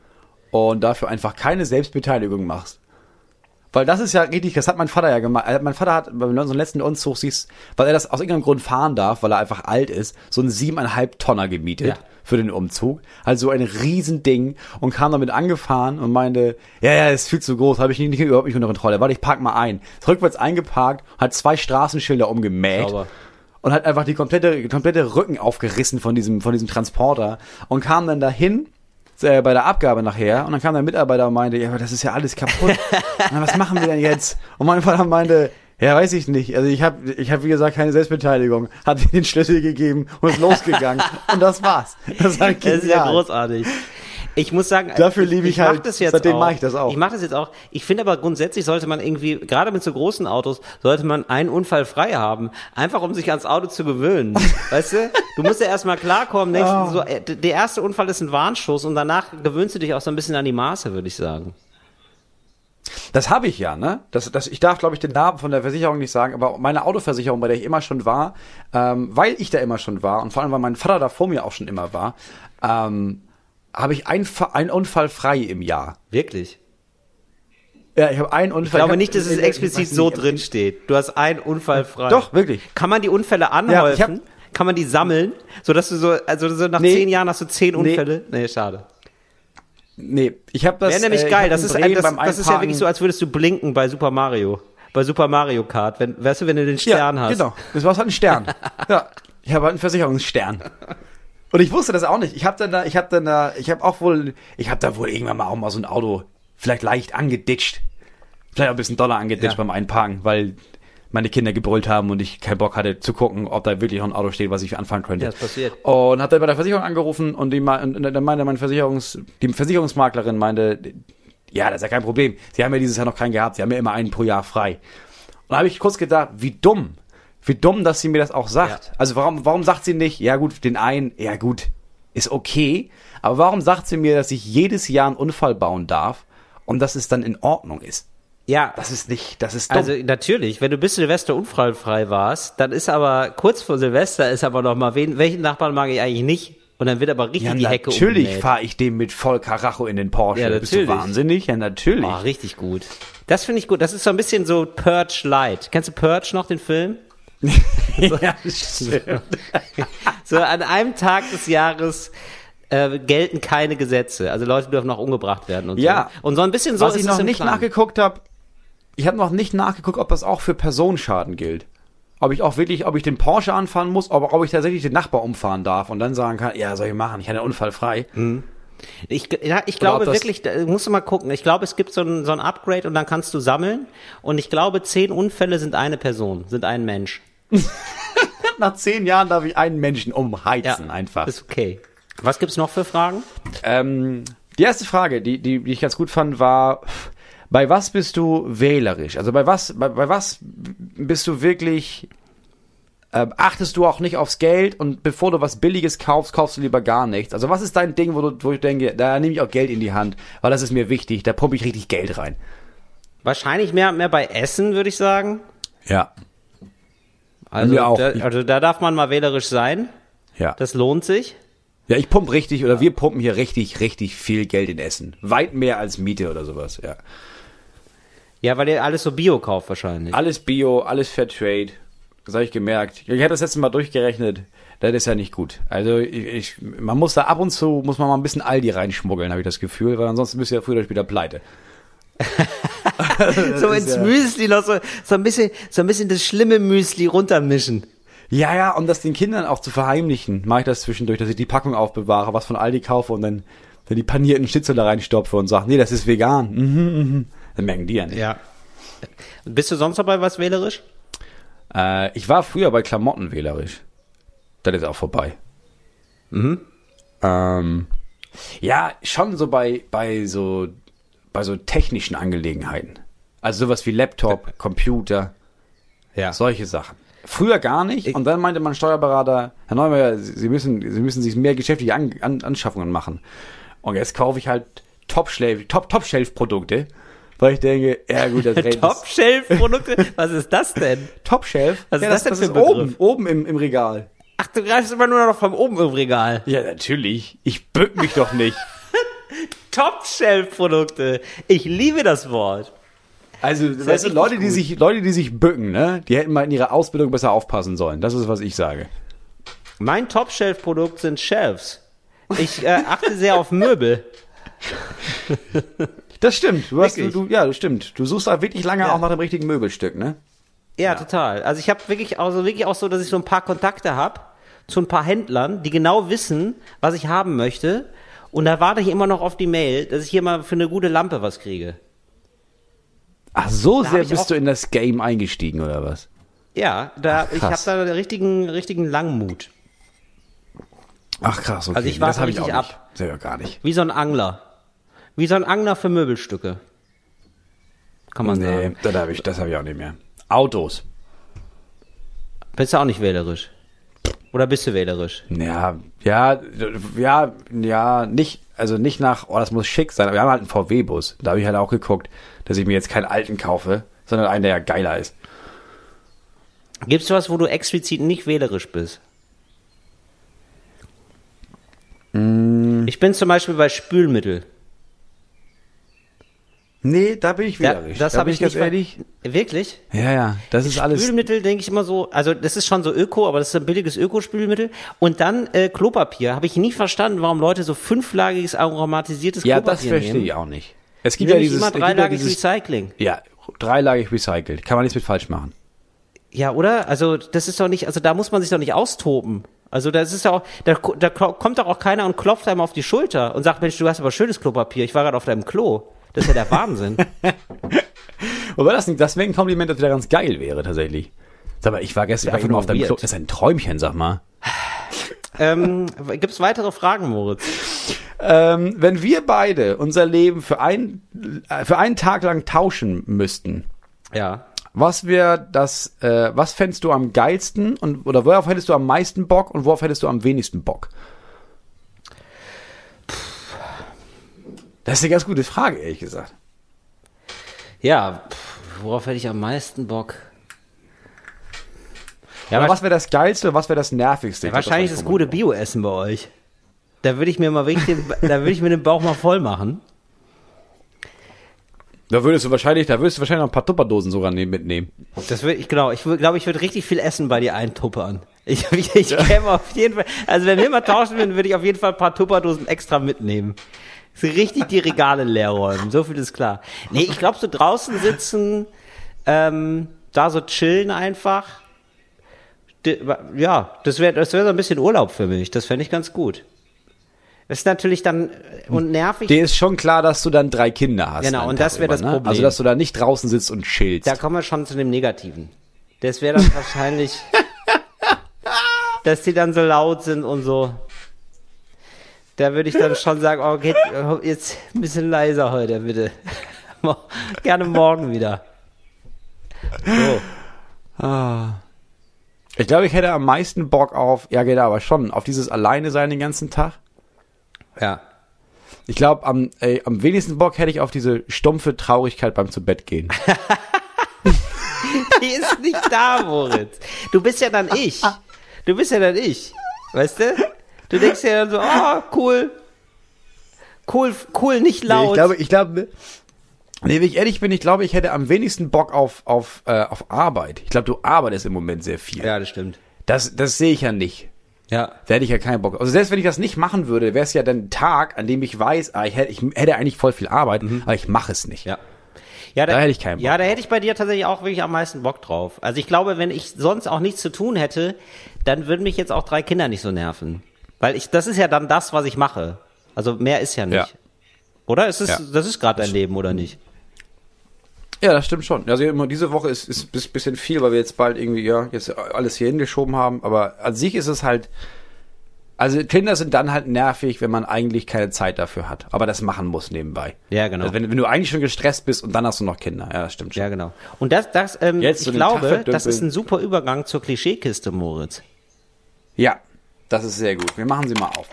und dafür einfach keine Selbstbeteiligung machst? Weil das ist ja richtig, das hat mein Vater ja gemacht. Äh, Mein Vater hat bei unserem letzten Umzug, siehst, weil er das aus irgendeinem Grund fahren darf, weil er einfach alt ist, so einen siebeneinhalb Tonner gemietet Ja. für den Umzug. Also ein Riesending und kam damit angefahren und meinte, ja, ja, ist viel zu groß, habe ich nicht, nicht, überhaupt nicht unter Kontrolle. Warte, ich park mal ein. Ist rückwärts eingeparkt, hat zwei Straßenschilder umgemäht Sauber. und hat einfach die komplette, komplette Rücken aufgerissen von diesem, von diesem Transporter und kam dann dahin äh, bei der Abgabe nachher und dann kam der Mitarbeiter und meinte, ja, aber das ist ja alles kaputt. dann, was machen wir denn jetzt? Und mein Vater meinte, ja, weiß ich nicht. Also ich habe, ich hab, wie gesagt, keine Selbstbeteiligung. Hat mir den Schlüssel gegeben und ist losgegangen. und das war's. Das, war Das ist ja großartig. Ich muss sagen, Dafür liebe ich mach halt- das jetzt seitdem auch. mache ich das auch. Ich mache das jetzt auch. Ich finde aber grundsätzlich sollte man irgendwie, gerade mit so großen Autos, sollte man einen Unfall frei haben. Einfach um sich ans Auto zu gewöhnen. weißt du? Du musst ja erstmal klarkommen, denkst du so, äh, der erste Unfall ist ein Warnschuss und danach gewöhnst du dich auch so ein bisschen an die Maße, würde ich sagen. Das habe ich ja, ne? Das, das, ich darf, glaube ich, den Namen von der Versicherung nicht sagen, aber meine Autoversicherung, bei der ich immer schon war, ähm, weil ich da immer schon war und vor allem, weil mein Vater da vor mir auch schon immer war, ähm, habe ich ein, einen Unfall frei im Jahr. Wirklich. Ja, ich habe einen Unfall. Ich glaube nicht, dass es explizit so drin steht. Du hast einen Unfall frei. Doch, wirklich. Kann man die Unfälle Ja, anhäufen? hab- Kann man die sammeln? So dass du so, also so nach Nee. zehn Jahren hast du zehn Nee. Unfälle? Nee, schade. Nee, ich habe das. Wäre nämlich äh, geil. Das ist, Bremen ein, das, das ist ja wirklich so, als würdest du blinken bei Super Mario. Bei Super Mario Kart. Wenn, weißt du, wenn du den Stern ja, hast. Genau, das war halt ein Stern. ja, ich habe halt einen Versicherungsstern. Und ich wusste das auch nicht. Ich habe dann da, ich habe dann da, ich habe auch wohl, ich habe da wohl irgendwann mal auch mal so ein Auto vielleicht leicht angeditscht. Vielleicht auch ein bisschen doller angeditscht Ja. beim Einparken, weil meine Kinder gebrüllt haben und ich keinen Bock hatte zu gucken, ob da wirklich noch ein Auto steht, was ich anfangen könnte. Ja, das passiert. Und hat dann bei der Versicherung angerufen und die und dann meinte meine Versicherungs, die Versicherungsmaklerin meinte, ja, das ist ja kein Problem. Sie haben ja dieses Jahr noch keinen gehabt. Sie haben ja immer einen pro Jahr frei. Und da habe ich kurz gedacht, wie dumm. Wie dumm, dass sie mir das auch sagt. Ja. Also warum, warum sagt sie nicht, ja gut, den einen, ja gut, ist okay. Aber warum sagt sie mir, dass ich jedes Jahr einen Unfall bauen darf und dass es dann in Ordnung ist? Ja, Das ist nicht, das ist dumm. also natürlich, wenn du bis Silvester unfallfrei warst, dann ist aber kurz vor Silvester ist aber noch mal, wen, welchen Nachbarn mag ich eigentlich nicht? Und dann wird aber richtig ja, die Hecke natürlich fahre ich dem mit voll Karacho in den Porsche. Ja, Bist du natürlich. wahnsinnig? Ja, natürlich. Oh, richtig gut. Das finde ich gut. Das ist so ein bisschen so Purge Light. Kennst du Purge noch, den Film? ja, stimmt. So an einem Tag des Jahres äh, gelten keine Gesetze. Also Leute dürfen auch umgebracht werden und Ja. so. Und so ein bisschen so Was ist ich es noch nicht Plan. nachgeguckt habe, ich habe noch nicht nachgeguckt, ob das auch für Personenschaden gilt. Ob ich auch wirklich, ob ich den Porsche anfahren muss, aber ob ich tatsächlich den Nachbar umfahren darf und dann sagen kann, ja, soll ich machen, ich hatte einen Unfall frei. Ich, ja, ich glaube wirklich, da musst du mal gucken. Ich glaube, es gibt so ein, so ein Upgrade und dann kannst du sammeln. Und ich glaube, zehn Unfälle sind eine Person, sind ein Mensch. Nach zehn Jahren darf ich einen Menschen umheizen einfach. Ist okay. Was gibt's noch für Fragen? Ähm, die erste Frage, die, die, die ich ganz gut fand, war, bei was bist du wählerisch? Also bei was, bei, bei was bist du wirklich, ähm, achtest du auch nicht aufs Geld und bevor du was Billiges kaufst, kaufst du lieber gar nichts? Also was ist dein Ding, wo, du, wo ich denke, da nehme ich auch Geld in die Hand, weil das ist mir wichtig, da pumpe ich richtig Geld rein. Wahrscheinlich mehr, mehr bei Essen, würde ich sagen. Ja. Also. Da, also da darf man mal wählerisch sein. Ja. Das lohnt sich. ja, ich pumpe richtig, oder wir pumpen hier richtig, richtig viel Geld in Essen. Weit mehr als Miete oder sowas, ja. Ja, weil ihr alles so Bio kauft wahrscheinlich. Alles Bio, alles Fairtrade. Das habe ich gemerkt. Ich hatte das letzte Mal durchgerechnet. Das ist ja nicht gut. Also ich, ich, man muss da ab und zu, muss man mal ein bisschen Aldi reinschmuggeln, habe ich das Gefühl, weil ansonsten bist du ja früher oder später pleite. so ins ja- Müsli noch so, so ein bisschen, so ein bisschen das schlimme Müsli runtermischen. Ja, ja, um das den Kindern auch zu verheimlichen, mache ich das zwischendurch, dass ich die Packung aufbewahre, was von Aldi kaufe und dann, dann die panierten Schnitzel da reinstopfe und sage, nee, das ist vegan. Mhm, mhm. Dann merken die ja nicht. Ja. Bist du sonst dabei was wählerisch? Äh, ich war früher bei Klamotten wählerisch. Das ist auch vorbei. Mhm. Ähm, ja, schon so bei, bei so, bei so technischen Angelegenheiten. Also sowas wie Laptop, Computer, Ja. solche Sachen. Früher gar nicht. Und dann meinte mein Steuerberater, Herr Neumeier, Sie müssen, Sie müssen sich mehr geschäftliche An An Anschaffungen machen. Und jetzt kaufe ich halt Top-Shelf, Top, Top-Shelf-Produkte, weil ich denke, ja gut, das das- Top-Shelf-Produkte? Was ist das denn? Top-Shelf? Was ist ja, das denn für ein ist oben, oben im, im Regal. Ach, du greifst immer nur noch vom oben im Regal. Ja, natürlich. Ich bück mich doch nicht. Top-Shelf-Produkte. Ich liebe das Wort. Also, weißt du, Leute, die sich, Leute, die sich bücken, ne, die hätten mal in ihrer Ausbildung besser aufpassen sollen. Das ist, was ich sage. Mein Top-Shelf-Produkt sind Shelves. Ich äh, achte sehr auf Möbel. Das stimmt. Du hast, du, du, ja, das stimmt. Du suchst da wirklich lange Ja. auch nach dem richtigen Möbelstück, ne? Ja, total. Also ich habe wirklich also wirklich auch so, dass ich so ein paar Kontakte habe zu ein paar Händlern, die genau wissen, was ich haben möchte. Und da warte ich immer noch auf die Mail, dass ich hier mal für eine gute Lampe was kriege. Ach, so Da sehr ich bist du in das Game eingestiegen, oder was? Ja, da ich habe da einen richtigen richtigen Langmut, Ach krass, okay. Also ich warte das hab ich auch richtig nicht. ab. Selber gar nicht. wie so ein Angler. Wie so ein Angler für Möbelstücke. Kann man Nee, sagen. das habe ich, das hab ich auch nicht mehr. Autos. Bist du auch nicht wählerisch? Oder bist du wählerisch? Ja, ja, ja, ja, nicht, also nicht nach, oh, das muss schick sein, aber wir haben halt einen VW-Bus. Da habe ich halt auch geguckt, dass ich mir jetzt keinen alten kaufe, sondern einen, der ja geiler ist. Gibt's was, wo du explizit nicht wählerisch bist? Mm. Ich bin zum Beispiel bei Spülmittel. Nee, da bin ich Ja, wählerisch. das da habe ich ganz nicht. ehrlich. Wirklich? Ja, ja, das ist alles. Spülmittel denke ich immer so, also das ist schon so Öko, aber das ist ein billiges Ökospülmittel. Und dann äh, Klopapier. Habe ich nie verstanden, warum Leute so fünflagiges aromatisiertes Ja, Klopapier das verstehe nehmen. ich auch nicht. Es gibt ja nehme dieses, immer es gibt ja dreilagig dieses Recycling. ja, dreilagig recycelt. Kann man nichts mit falsch machen. Ja, oder? Also das ist doch nicht, also da muss man sich doch nicht austoben. Also das ist ja auch, da, da kommt doch auch keiner und klopft einem auf die Schulter und sagt, Mensch, du hast aber schönes Klopapier, ich war gerade auf deinem Klo. Das ist ja der Wahnsinn. Wobei das, nicht- das wäre ein Kompliment, das wieder ganz geil wäre, tatsächlich. Sag mal, ich war gestern Einfach nur auf deinem. Klo. Das ist ein Träumchen, sag mal. ähm, gibt's weitere Fragen, Moritz? Ähm, wenn wir beide unser Leben für, ein, äh, für einen Tag lang tauschen müssten, Ja. was wäre das, äh, was fändest du am geilsten und oder worauf hättest du am meisten Bock und worauf hättest du am wenigsten Bock? Das ist eine ganz gute Frage, ehrlich gesagt. Ja, worauf hätte ich am meisten Bock? Ja, was wäre das Geilste und was wäre das Nervigste? Glaub, wahrscheinlich das das gute Bio-Essen bei euch. Da würde ich mir mal wirklich den, da würde ich mir den Bauch mal voll machen. Da würdest du wahrscheinlich, da würdest du wahrscheinlich noch ein paar Tupperdosen sogar nehmen, mitnehmen. Das würde ich, genau, ich glaube, ich würde richtig viel Essen bei dir eintuppern. Ich, ich, ich käme auf jeden Fall, also wenn wir mal tauschen würden, würde ich auf jeden Fall ein paar Tupperdosen extra mitnehmen. So richtig die Regale leer räumen, so viel ist klar. Nee, ich glaube, so draußen sitzen, ähm, da so chillen einfach. Ja, das wäre das wäre so ein bisschen Urlaub für mich. Das fände ich ganz gut. Das ist natürlich dann äh, und nervig. Dir ist schon klar, dass du dann drei Kinder hast. Genau, und Tag das wäre das ne? Problem. Also, dass du da nicht draußen sitzt und chillst. Da kommen wir schon zu dem Negativen. Das wäre dann wahrscheinlich, dass die dann so laut sind und so. Da würde ich dann schon sagen, oh, geht jetzt ein bisschen leiser heute, bitte. Gerne morgen wieder. So. Ich glaube, ich hätte am meisten Bock auf, ja genau, aber schon, auf dieses Alleine sein den ganzen Tag. Ja. Ich glaube, am, ey, am wenigsten Bock hätte ich auf diese stumpfe Traurigkeit beim zu Bett gehen. Die ist nicht da, Moritz. Du bist ja dann ich. Du bist ja dann ich. Weißt du? Du denkst ja dann so, oh, cool. Cool, cool, nicht laut. Nee, ich glaube, ich glaube, nee, wenn ich ehrlich bin, ich glaube, ich hätte am wenigsten Bock auf, auf, äh, auf Arbeit. Ich glaube, du arbeitest im Moment sehr viel. ja, das stimmt. Das, das sehe ich ja nicht. Ja. Da hätte ich ja keinen Bock. Also selbst wenn ich das nicht machen würde, wäre es ja dann ein Tag, an dem ich weiß, ah, ich hätte, ich hätte eigentlich voll viel Arbeit, aber ich mache es nicht. Ja. Ja, Da hätte ich keinen Bock Ja, da hätte ich bei dir tatsächlich auch wirklich am meisten Bock drauf. Also ich glaube, wenn ich sonst auch nichts zu tun hätte, dann würden mich jetzt auch drei Kinder nicht so nerven. Weil ich, das ist ja dann das, was ich mache. Also mehr ist ja nicht. Ja. Oder? Ist es, Ja. das ist gerade dein Leben, oder nicht? Ja, das stimmt schon. Also immer diese Woche ist, ist ein bisschen viel, weil wir jetzt bald irgendwie, ja, jetzt alles hier hingeschoben haben. Aber an sich ist es halt, also Kinder sind dann halt nervig, wenn man eigentlich keine Zeit dafür hat. Aber das machen muss nebenbei. Ja, genau. Also wenn, wenn du eigentlich schon gestresst bist und dann hast du noch Kinder. Ja, das stimmt schon. Ja, genau. Und das, das, ähm, Jetzt ich so glaube, das ist ein super Übergang zur Klischeekiste, Moritz. Ja, das ist sehr gut. Wir machen sie mal auf.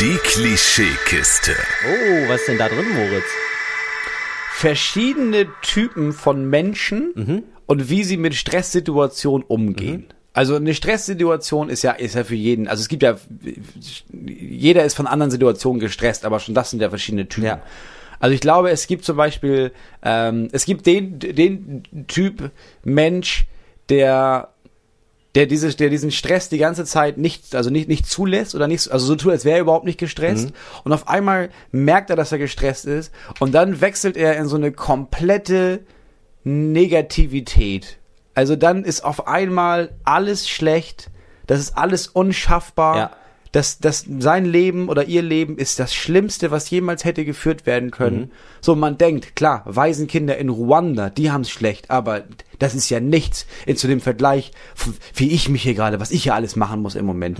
Die Klischeekiste. Oh, was ist denn da drin, Moritz? verschiedene Typen von Menschen und wie sie mit Stresssituationen umgehen. Also eine Stresssituation ist ja, ist ja für jeden, also es gibt ja, jeder ist von anderen Situationen gestresst, aber schon das sind ja verschiedene Typen. Ja. Also ich glaube, es gibt zum Beispiel, ähm, es gibt den, den Typ Mensch, der der diese, der diesen Stress die ganze Zeit nicht, also nicht, nicht zulässt oder nicht, also so tut, als wäre er überhaupt nicht gestresst. Und auf einmal merkt er, dass er gestresst ist. Und dann wechselt er in so eine komplette Negativität. Also dann ist auf einmal alles schlecht. Das ist alles unschaffbar. Ja. Das, das, sein Leben oder ihr Leben ist das Schlimmste, was jemals hätte geführt werden können. So, man denkt, klar, Waisenkinder in Ruanda, die haben's schlecht, aber das ist ja nichts in, zu dem Vergleich, wie ich mich hier gerade, was ich hier alles machen muss im Moment.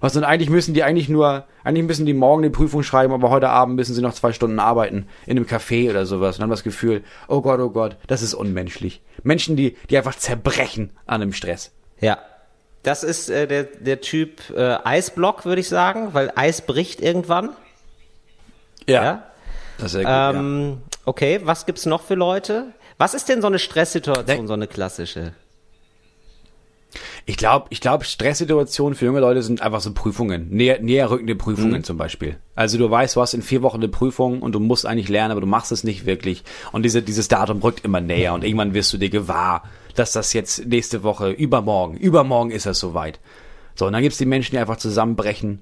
Was und eigentlich müssen die eigentlich nur, eigentlich müssen die morgen die Prüfung schreiben, aber heute Abend müssen sie noch zwei Stunden arbeiten in einem Café oder sowas und haben das Gefühl, oh Gott, oh Gott, das ist unmenschlich. Menschen, die, die einfach zerbrechen an einem Stress. Ja. Das ist äh, der, der Typ äh, Eisblock, würde ich sagen, weil Eis bricht irgendwann. Ja. Das ist gut, ja. Ähm, Okay, was gibt's noch für Leute? Was ist denn so eine Stresssituation, so eine klassische? Ich glaube, ich glaube, Stresssituationen für junge Leute sind einfach so Prüfungen, näher, näher rückende Prüfungen Mhm. zum Beispiel. Also du weißt, du hast in vier Wochen eine Prüfung und du musst eigentlich lernen, aber du machst es nicht wirklich. Und diese, dieses Datum rückt immer näher und irgendwann wirst du dir gewahr, dass das jetzt nächste Woche, übermorgen, übermorgen ist das soweit. So, und dann gibt's die Menschen, die einfach zusammenbrechen.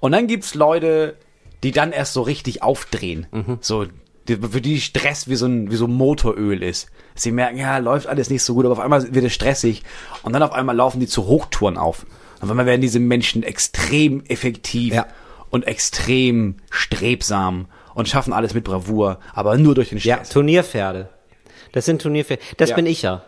Und dann gibt's Leute, die dann erst so richtig aufdrehen. Mhm. So, die, für die Stress wie so ein, wie so Motoröl ist. Sie merken, ja, läuft alles nicht so gut, aber auf einmal wird es stressig. Und dann auf einmal laufen die zu Hochtouren auf. Und auf einmal werden diese Menschen extrem effektiv Ja. und extrem strebsam und schaffen alles mit Bravour, aber nur durch den Ja, Stress. Turnierpferde. Das sind Turnierpferde. Das Ja. bin ich ja.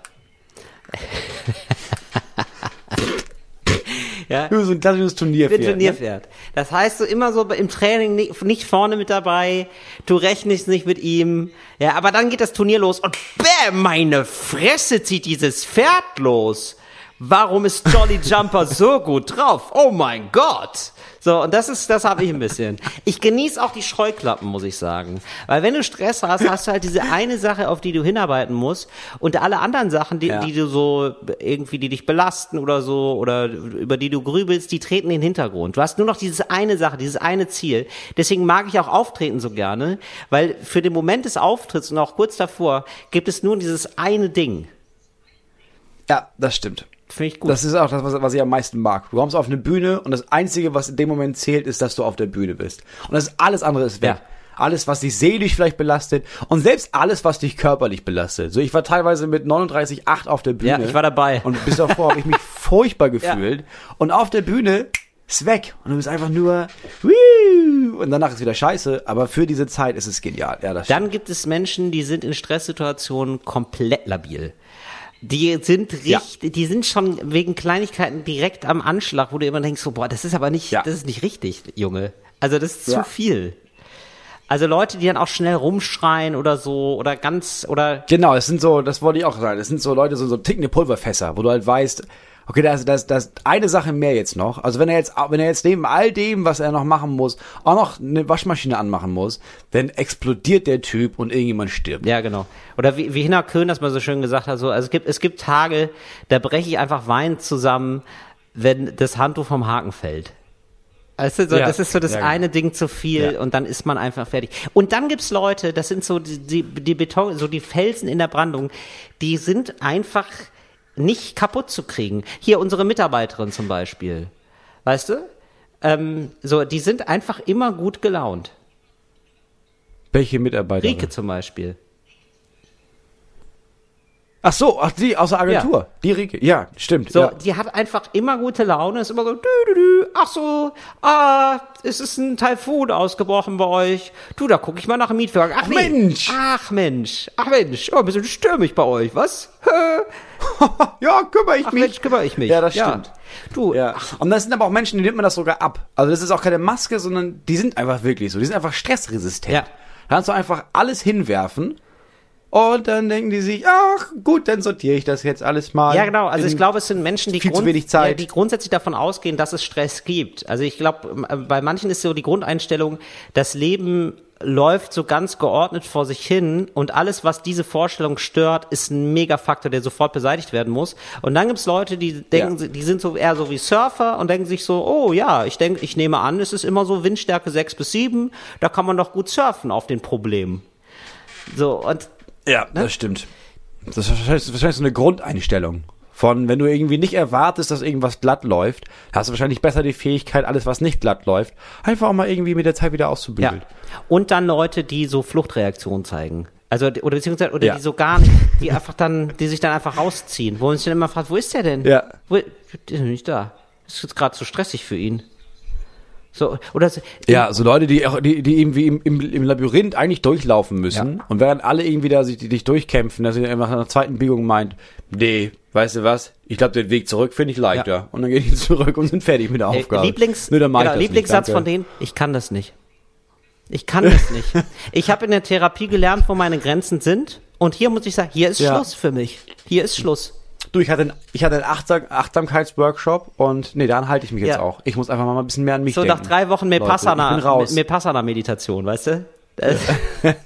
ja. Ja. So ein klassisches Turnierpferd. bin Turnierpferd. Das heißt, du immer so im Training nicht, nicht vorne mit dabei, du rechnest nicht mit ihm, ja, aber dann geht das Turnier los und bäm, meine Fresse zieht dieses Pferd los. Warum ist Jolly Jumper so gut drauf? Oh mein Gott. So, und das ist, das habe ich ein bisschen. Ich genieße auch die Scheuklappen, muss ich sagen. Weil wenn du Stress hast, hast du halt diese eine Sache, auf die du hinarbeiten musst. Und alle anderen Sachen, die, Ja. die du so irgendwie, die dich belasten oder so, oder über die du grübelst, die treten in den Hintergrund. Du hast nur noch diese eine Sache, dieses eine Ziel. Deswegen mag ich auch Auftreten so gerne, weil für den Moment des Auftritts und auch kurz davor gibt es nur dieses eine Ding. Ja, das stimmt. Finde ich gut. Das ist auch das, was, was ich am meisten mag. Du kommst auf eine Bühne und das Einzige, was in dem Moment zählt, ist, dass du auf der Bühne bist. Und das alles andere ist weg. Ja. Alles, was dich seelisch vielleicht belastet und selbst alles, was dich körperlich belastet. So, ich war teilweise mit 39,8 auf der Bühne. Ja, ich war dabei. Und bis davor habe ich mich furchtbar gefühlt. Und auf der Bühne ist weg. Und du bist einfach nur, und danach ist wieder scheiße. Aber für diese Zeit ist es genial. Ja, das stimmt. Dann gibt es Menschen, die sind in Stresssituationen komplett labil. Die sind Ja. richtig, die sind schon wegen Kleinigkeiten direkt am Anschlag, wo du immer denkst, so, boah, das ist aber nicht, Ja. das ist nicht richtig, Junge. Also das ist Ja. zu viel. Also Leute, die dann auch schnell rumschreien oder so oder ganz oder Genau, es sind so, das wollte ich auch sagen, es sind so Leute, so, so tickende Pulverfässer, wo du halt weißt, okay, da ist, da ist, da ist eine Sache mehr jetzt noch. Also wenn er jetzt, wenn er jetzt neben all dem, was er noch machen muss, auch noch eine Waschmaschine anmachen muss, dann explodiert der Typ und irgendjemand stirbt. Ja, genau. Oder wie, wie Hinner Köhn das mal so schön gesagt hat, so, also es gibt, es gibt Tage, da breche ich einfach weinend zusammen, wenn das Handtuch vom Haken fällt. Weißt du, so, Ja, das ist so das ja, genau. eine Ding zu viel Ja. und dann ist man einfach fertig. Und dann gibt's Leute, das sind so die, die, die Beton, so die Felsen in der Brandung, die sind einfach nicht kaputt zu kriegen. Hier unsere Mitarbeiterin zum Beispiel. Weißt du? Ähm, so, die sind einfach immer gut gelaunt. Welche Mitarbeiter? Rike zum Beispiel. Ach so, ach die aus der Agentur. Die Rike. Ja, stimmt. So, ja. die hat einfach immer gute Laune, ist immer so, dü, dü, dü, ach so, ah, es ist ein Taifun ausgebrochen bei euch. Du, da guck ich mal nach dem Mietwagen. Ach, nee. Mensch. Ach Mensch, ach Mensch, oh, ein bisschen stürmig bei euch, was? ja, kümmere ich Ach mich. Mensch, kümmere ich mich. Ja, das stimmt. Du, Ja. Und das sind aber auch Menschen, die nimmt man das sogar ab. Also das ist auch keine Maske, sondern die sind einfach wirklich so. Die sind einfach stressresistent. Ja. Da kannst du einfach alles hinwerfen und dann denken die sich, ach gut, dann sortiere ich das jetzt alles mal. Ja, genau. Also ich glaube, es sind Menschen, die, Zeit. Ja, die grundsätzlich davon ausgehen, dass es Stress gibt. Also ich glaube, äh, bei manchen ist so die Grundeinstellung, das Leben läuft so ganz geordnet vor sich hin und alles, was diese Vorstellung stört, ist ein Megafaktor, der sofort beseitigt werden muss. Und dann gibt's Leute, die denken, Ja. die sind so eher so wie Surfer und denken sich so, oh ja, ich denke, ich nehme an, es ist immer so Windstärke 6 bis 7, da kann man doch gut surfen auf den Problemen. So, und Ja, das stimmt. Das ist wahrscheinlich, das so eine Grundeinstellung. Von, wenn du irgendwie nicht erwartest, dass irgendwas glatt läuft, hast du wahrscheinlich besser die Fähigkeit, alles, was nicht glatt läuft, einfach auch mal irgendwie mit der Zeit wieder Ja. auszubügeln. Und dann Leute, die so Fluchtreaktionen zeigen. Also, oder beziehungsweise, oder Ja. die so gar nicht, die einfach dann, die sich dann einfach rausziehen, wo man sich dann immer fragt, wo ist der denn? Ja. Wo, der ist nicht da. Ist jetzt gerade zu stressig für ihn. So, oder so, Ja, so Leute, die, auch- die, die irgendwie im, im, im Labyrinth eigentlich durchlaufen müssen und während alle irgendwie da sich die, dich durchkämpfen, dass sie einfach nach einer zweiten Biegung meint, nee, weißt du was, ich glaube, den Weg zurück finde ich leichter. Ja. Und dann gehen die zurück und sind fertig mit der Ey, Aufgabe. Lieblings, ich genau, Lieblingssatz nicht, von denen, ich kann das nicht. Ich kann das nicht. Ich habe in der Therapie gelernt, wo meine Grenzen sind. Und hier muss ich sagen, hier ist Ja. Schluss für mich. Hier ist Schluss. Du, ich hatte, einen- ich hatte einen Achtsam Achtsamkeitsworkshop und nee, daran halte ich mich jetzt Ja. auch. Ich muss einfach mal ein bisschen mehr an mich So denken. nach drei Wochen. Mepassana-Meditation, weißt du?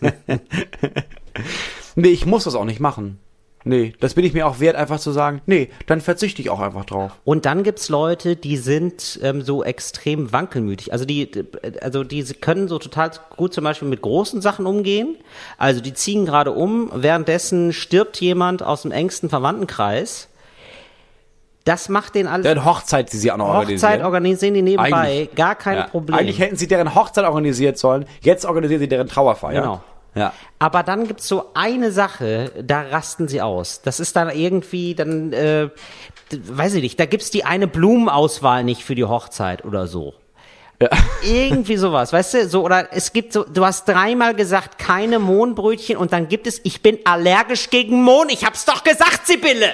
Nee, ich muss das auch nicht machen. Nee, das bin ich mir auch wert, einfach zu sagen, nee, dann verzichte ich auch einfach drauf. Und dann gibt's Leute, die sind ähm, so extrem wankelmütig. Also die, also die können so total gut zum Beispiel mit großen Sachen umgehen. Also die ziehen gerade um, währenddessen stirbt jemand aus dem engsten Verwandtenkreis. Das macht den alles. Deren Hochzeit, die sie auch noch Hochzeit organisieren. organisieren die nebenbei, Eigentlich- gar keine Ja. Probleme. Eigentlich hätten sie deren Hochzeit organisiert sollen. Jetzt organisieren sie deren Trauerfeier. Genau. Ja. Aber dann gibt's so eine Sache, da rasten sie aus. Das ist dann irgendwie, dann, äh, weiß ich nicht, da gibt's die eine Blumenauswahl nicht für die Hochzeit oder so. Irgendwie sowas, weißt du, so, oder es gibt so, du hast dreimal gesagt, keine Mohnbrötchen und dann gibt es, ich bin allergisch gegen Mohn, ich hab's doch gesagt, Sibylle!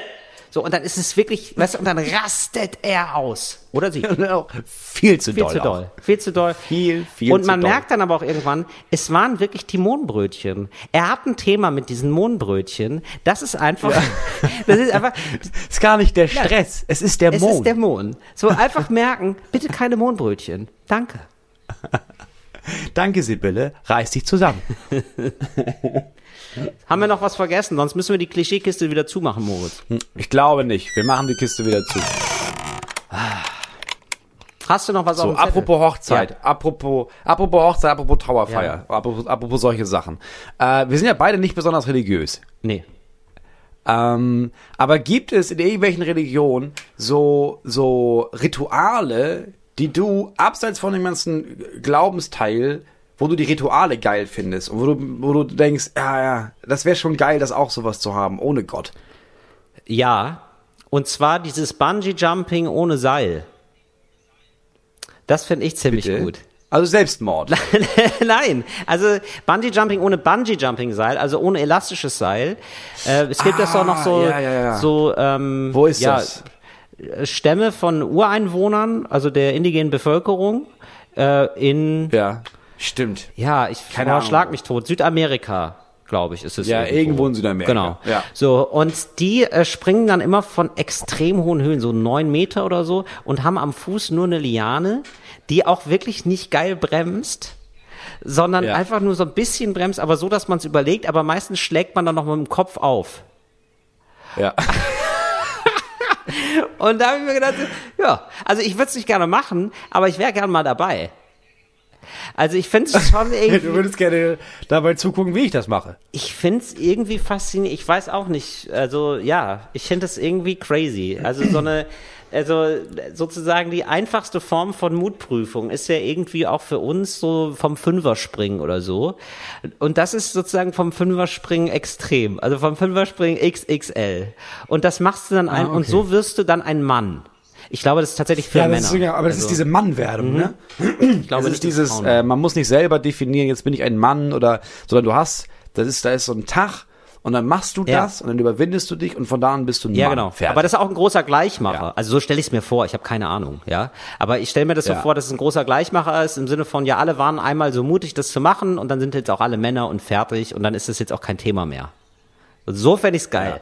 So, und dann ist es wirklich, weißt du, und dann rastet er aus. Oder sie. Viel zu Viel doll. zu doll. Viel zu doll. Viel, viel Und zu man doll. merkt dann aber auch irgendwann, es waren wirklich die Mohnbrötchen. Er hat ein Thema mit diesen Mohnbrötchen. Das ist einfach, das ist einfach, ist gar nicht der Stress. Es ist der es Mond. ist der Mohn. So einfach merken, bitte keine Mohnbrötchen. Danke. Danke, Sibylle. Reiß dich zusammen. Haben wir noch was vergessen? Sonst müssen wir die Klischeekiste wieder zumachen, Moritz. Ich glaube nicht. Wir machen die Kiste wieder zu. Hast du noch was So, auf dem Zettel? apropos Hochzeit, Ja. apropos, apropos Hochzeit, apropos Trauerfeier, apropos, apropos solche Sachen. Äh, wir sind ja beide nicht besonders religiös. Nee. Ähm, aber gibt es in irgendwelchen Religionen so, so Rituale, die du abseits von dem ganzen Glaubensteil, wo du die Rituale geil findest und wo du, wo du denkst, ja, ja, das wäre schon geil, das auch sowas zu haben, ohne Gott. Ja. Und zwar dieses Bungee-Jumping ohne Seil. Das finde ich ziemlich Bitte? gut. Also Selbstmord. Nein, also Bungee Jumping ohne Bungee Jumping Seil, also ohne elastisches Seil. Äh, es gibt das auch noch so, Ah, ja, ja, ja. so ähm, Wo ist das? Stämme von Ureinwohnern, also der indigenen Bevölkerung äh, in Ja, stimmt. ja, ich Keine Ahnung. schlag mich tot, Südamerika, glaube ich, ist es. Ja, irgendwo in Südamerika. Genau. Ja. So, und die äh, springen dann immer von extrem hohen Höhen, so neun Meter oder so, und haben am Fuß nur eine Liane, die auch wirklich nicht geil bremst, sondern Ja. einfach nur so ein bisschen bremst, aber so, dass man es überlegt, aber meistens schlägt man dann noch mit dem Kopf auf. Ja. Und da habe ich mir gedacht, ja, also ich würde es nicht gerne machen, aber ich wäre gern mal dabei. Also ich finde es schon irgendwie. Du würdest gerne dabei zugucken, wie ich das mache. Ich find's irgendwie faszinierend. Ich weiß auch nicht. Also ja, ich finde es irgendwie crazy. Also so eine, also sozusagen die einfachste Form von Mutprüfung ist ja irgendwie auch für uns so vom Fünferspringen oder so. Und das ist sozusagen vom Fünferspringen extrem, also vom Fünferspringen XXL. Und das machst du dann ein, Ah, und okay. so wirst du dann ein Mann. Ich glaube, das ist tatsächlich für Ja, Männer. das ist, aber das Also, ist diese Mannwerdung, ne? ich glaube, es nicht, ist dieses, äh, man muss nicht selber definieren, jetzt bin ich ein Mann oder, sondern du hast, das ist, da ist so ein Tag und dann machst du Ja. das und dann überwindest du dich und von da an bist du ein Ja, Mann. genau. Fertig. Aber das ist auch ein großer Gleichmacher. Ja. Also so stelle ich es mir vor. Ich habe keine Ahnung, ja. Aber ich stelle mir das so Ja. vor, dass es ein großer Gleichmacher ist im Sinne von, ja, alle waren einmal so mutig, das zu machen und dann sind jetzt auch alle Männer und fertig und dann ist es jetzt auch kein Thema mehr. So fände ich's geil.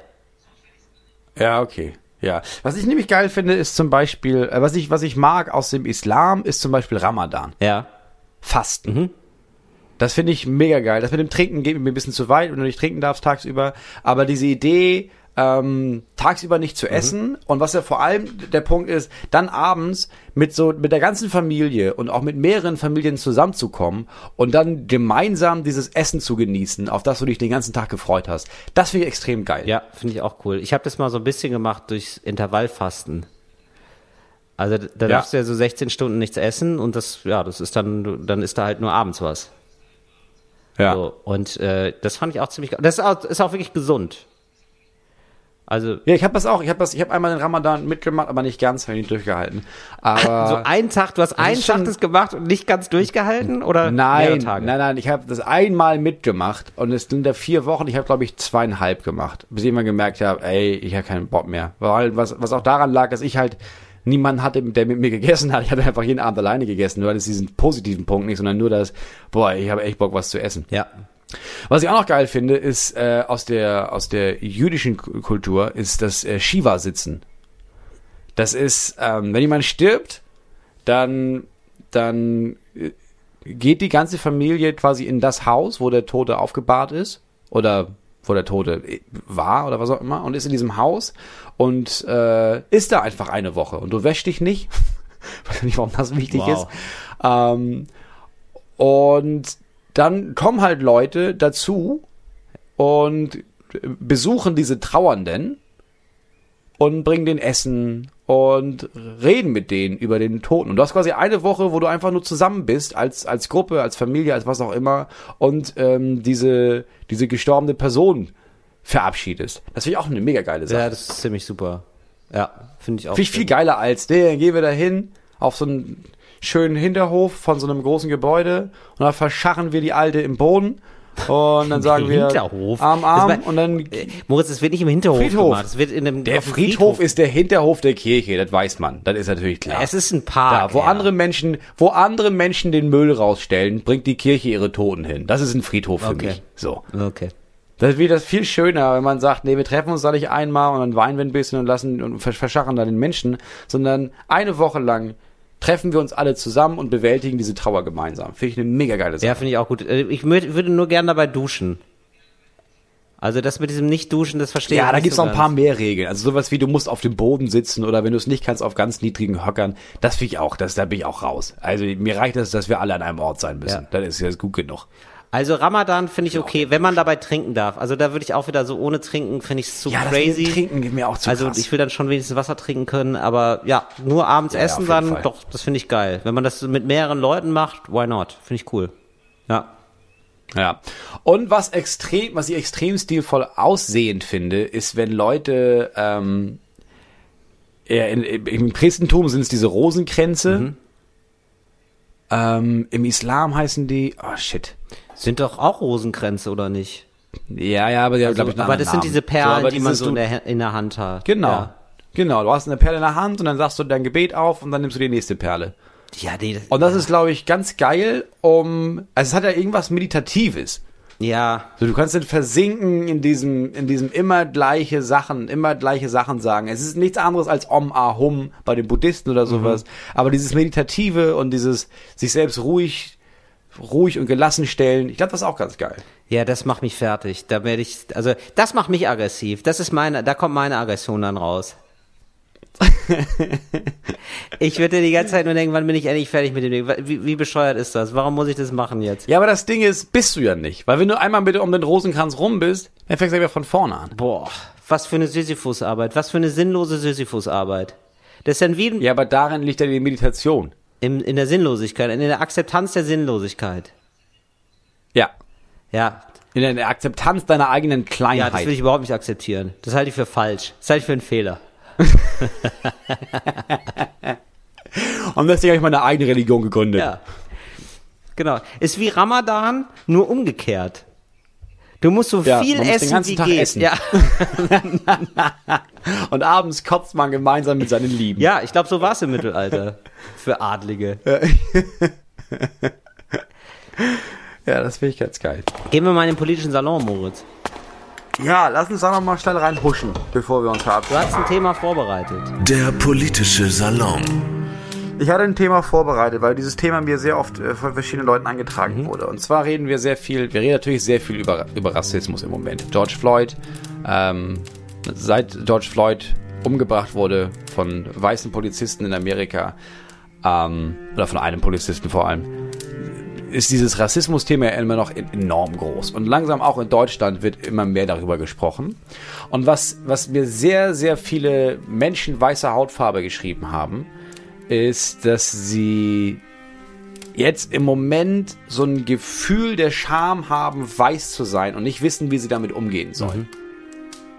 Ja, okay. Ja. Was ich nämlich geil finde, ist zum Beispiel, äh, was ich, was ich mag aus dem Islam, ist zum Beispiel Ramadan. Ja. Fasten. Mhm. Das finde ich mega geil. Das mit dem Trinken geht mir ein bisschen zu weit, wenn du nicht trinken darfst tagsüber. Aber diese Idee, ähm, tagsüber nicht zu Mhm. essen und was ja vor allem der Punkt ist, dann abends mit so mit der ganzen Familie und auch mit mehreren Familien zusammenzukommen und dann gemeinsam dieses Essen zu genießen, auf das du dich den ganzen Tag gefreut hast. Das finde ich extrem geil. Ja, finde ich auch cool. Ich habe das mal so ein bisschen gemacht durchs Intervallfasten. Also da Ja. darfst du ja so 16 Stunden nichts essen und das, ja, das ist dann, dann ist da halt nur abends was. ja. So, und äh, das fand ich auch ziemlich. Das ist auch, ist auch wirklich gesund. Also Ja, ich habe das auch. Ich habe das. Ich habe einmal den Ramadan mitgemacht, aber nicht ganz, habe ich nicht durchgehalten. Aber so einen Tag, du hast einen ist Tag das gemacht und nicht ganz durchgehalten oder Nein, nein, nein, ich habe das einmal mitgemacht und es sind da vier Wochen, ich habe glaube ich zweieinhalb gemacht, bis ich irgendwann gemerkt habe, ey, ich habe keinen Bock mehr. Weil was, was auch daran lag, dass ich halt niemanden hatte, der mit mir gegessen hat. Ich habe einfach jeden Abend alleine gegessen, nur das diesen positiven Punkt nicht, sondern nur das, boah, ich habe echt Bock, was zu essen. Ja. Was ich auch noch geil finde, ist äh, aus der aus der jüdischen Ku- Kultur ist das äh, Shiva sitzen. Das ist, ähm, wenn jemand stirbt, dann dann äh, geht die ganze Familie quasi in das Haus, wo der Tote aufgebahrt ist oder wo der Tote äh, war oder was auch immer und ist in diesem Haus und äh, ist da einfach eine Woche und du wäschst dich nicht. Weiß nicht, warum das wichtig Wow. ist. Ähm, und dann kommen halt Leute dazu und besuchen diese Trauernden und bringen den Essen und reden mit denen über den Toten. Und du hast quasi eine Woche, wo du einfach nur zusammen bist, als, als Gruppe, als Familie, als was auch immer, und ähm, diese, diese gestorbene Person verabschiedest. Das finde ich auch eine mega geile Sache. Ja, das ist ziemlich super. Ja, finde ich auch. Finde ich viel geiler als, nee, dann gehen wir da hin, auf so einen schönen Hinterhof von so einem großen Gebäude und dann verscharren wir die Alte im Boden und dann sagen wir Hinterhof. Arm, Arm war- und dann Äh, Moritz, das wird nicht im Hinterhof Friedhof. gemacht. Das wird in einem, der dem Friedhof, ist der Hinterhof der Kirche, das weiß man. Das ist natürlich klar. Es ist ein Park. da, wo ja. andere Menschen, wo andere Menschen den Müll rausstellen, bringt die Kirche ihre Toten hin. Das ist ein Friedhof für Okay. mich. So. Okay. Das wird das viel schöner, wenn man sagt, nee, wir treffen uns da nicht einmal und dann weinen wir ein bisschen und lassen und versch- verscharren da den Menschen, sondern eine Woche lang treffen wir uns alle zusammen und bewältigen diese Trauer gemeinsam. Finde ich eine mega geile Sache. Ja, finde ich auch gut. Äh, Ich würde nur gern dabei duschen. Also das mit diesem Nicht-Duschen, das verstehe Ja, ich da nicht gibt's so noch ein paar mehr Regeln. Also sowas wie, du musst auf dem Boden sitzen oder wenn du es nicht kannst, auf ganz niedrigen Höckern. Das finde ich auch, das, da bin ich auch raus. Also mir reicht es, dass wir alle an einem Ort sein müssen. Ja. Das ist ja gut genug. Also Ramadan finde ich okay, wenn man dabei trinken darf. Also da würde ich auch wieder so ohne trinken, finde ich es zu Ja, das crazy. dem Trinken geht mir auch zu also krass. ich will dann schon wenigstens Wasser trinken können, aber ja, nur abends Ja, ja, essen jeden dann, Fall. doch, das finde ich geil. Wenn man das mit mehreren Leuten macht, why not? Finde ich cool. Ja. Ja. Und was extrem, was ich extrem stilvoll aussehend finde, ist, wenn Leute ähm, ja, in, im Christentum sind es diese Rosenkränze. Mhm. Ähm, Im Islam heißen die, oh shit. Sind doch auch Rosenkränze, oder nicht? Ja, ja, aber die haben, glaube ich, einen aber das sind Namen. diese Perlen, So, die man so in der, in der Hand hat. Genau. Ja, Genau, du hast eine Perle in der Hand und dann sagst du dein Gebet auf und dann nimmst du die nächste Perle. ja nee, das, Und das ist, glaube ich, ganz geil, um, also es hat ja irgendwas Meditatives. ja, So, du kannst dann versinken in diesem, in diesem immer gleiche Sachen, immer gleiche Sachen sagen. Es ist nichts anderes als Om Ah Hum bei den Buddhisten oder sowas. Aber dieses Meditative und dieses sich selbst ruhig, ruhig und gelassen stellen, ich glaube, das ist auch ganz geil. ja, das macht mich fertig. Da werde ich, also das macht mich aggressiv. Das ist meine, da kommt meine Aggression dann raus. ich würde die ganze Zeit nur denken, wann bin ich endlich fertig mit dem Ding? Wie, wie bescheuert ist das? Warum muss ich das machen jetzt? Ja, aber das Ding ist, bist du ja nicht. Weil wenn du einmal bitte um den Rosenkranz rum bist, dann fängst du wieder von vorne an. Boah, was für eine Sisyphusarbeit, was für eine sinnlose Sisyphusarbeit. Das ist dann wie in, Ja, aber darin liegt ja die Meditation. In, in der Sinnlosigkeit, in der Akzeptanz der Sinnlosigkeit. Ja. Ja, In der- in der Akzeptanz deiner eigenen ja, das Kleinheit. will ich überhaupt nicht akzeptieren. Das halte ich für falsch. Das halte ich für einen Fehler. Und deswegen habe ich meine eigene Religion gegründet. Ja. Genau. Ist wie Ramadan, nur umgekehrt. Du musst so Ja, viel muss den essen, ganzen wie Tag geht. essen. Ja. Und abends kotzt man gemeinsam mit seinen Lieben. ja, ich glaube, so war es im Mittelalter. Für Adlige. Ja, das finde ich ganz geil. Gehen wir mal in den politischen Salon, Moritz. Ja, lass uns da noch mal schnell reinhuschen, bevor wir uns Du verabschieden. hast ein Thema vorbereitet. Der politische Salon. Ich hatte ein Thema vorbereitet, weil dieses Thema mir sehr oft äh, von verschiedenen Leuten angetragen wurde. Und zwar reden wir sehr viel, wir reden natürlich sehr viel über, über Rassismus im Moment. George Floyd, ähm, seit George Floyd umgebracht wurde von weißen Polizisten in Amerika, ähm, oder von einem Polizisten vor allem, ist dieses Rassismus-Thema ja immer noch en- enorm groß. Und langsam auch in Deutschland wird immer mehr darüber gesprochen. Und was, was mir sehr, sehr viele Menschen weißer Hautfarbe geschrieben haben, ist, dass sie jetzt im Moment so ein Gefühl der Scham haben, weiß zu sein und nicht wissen, wie sie damit umgehen sollen.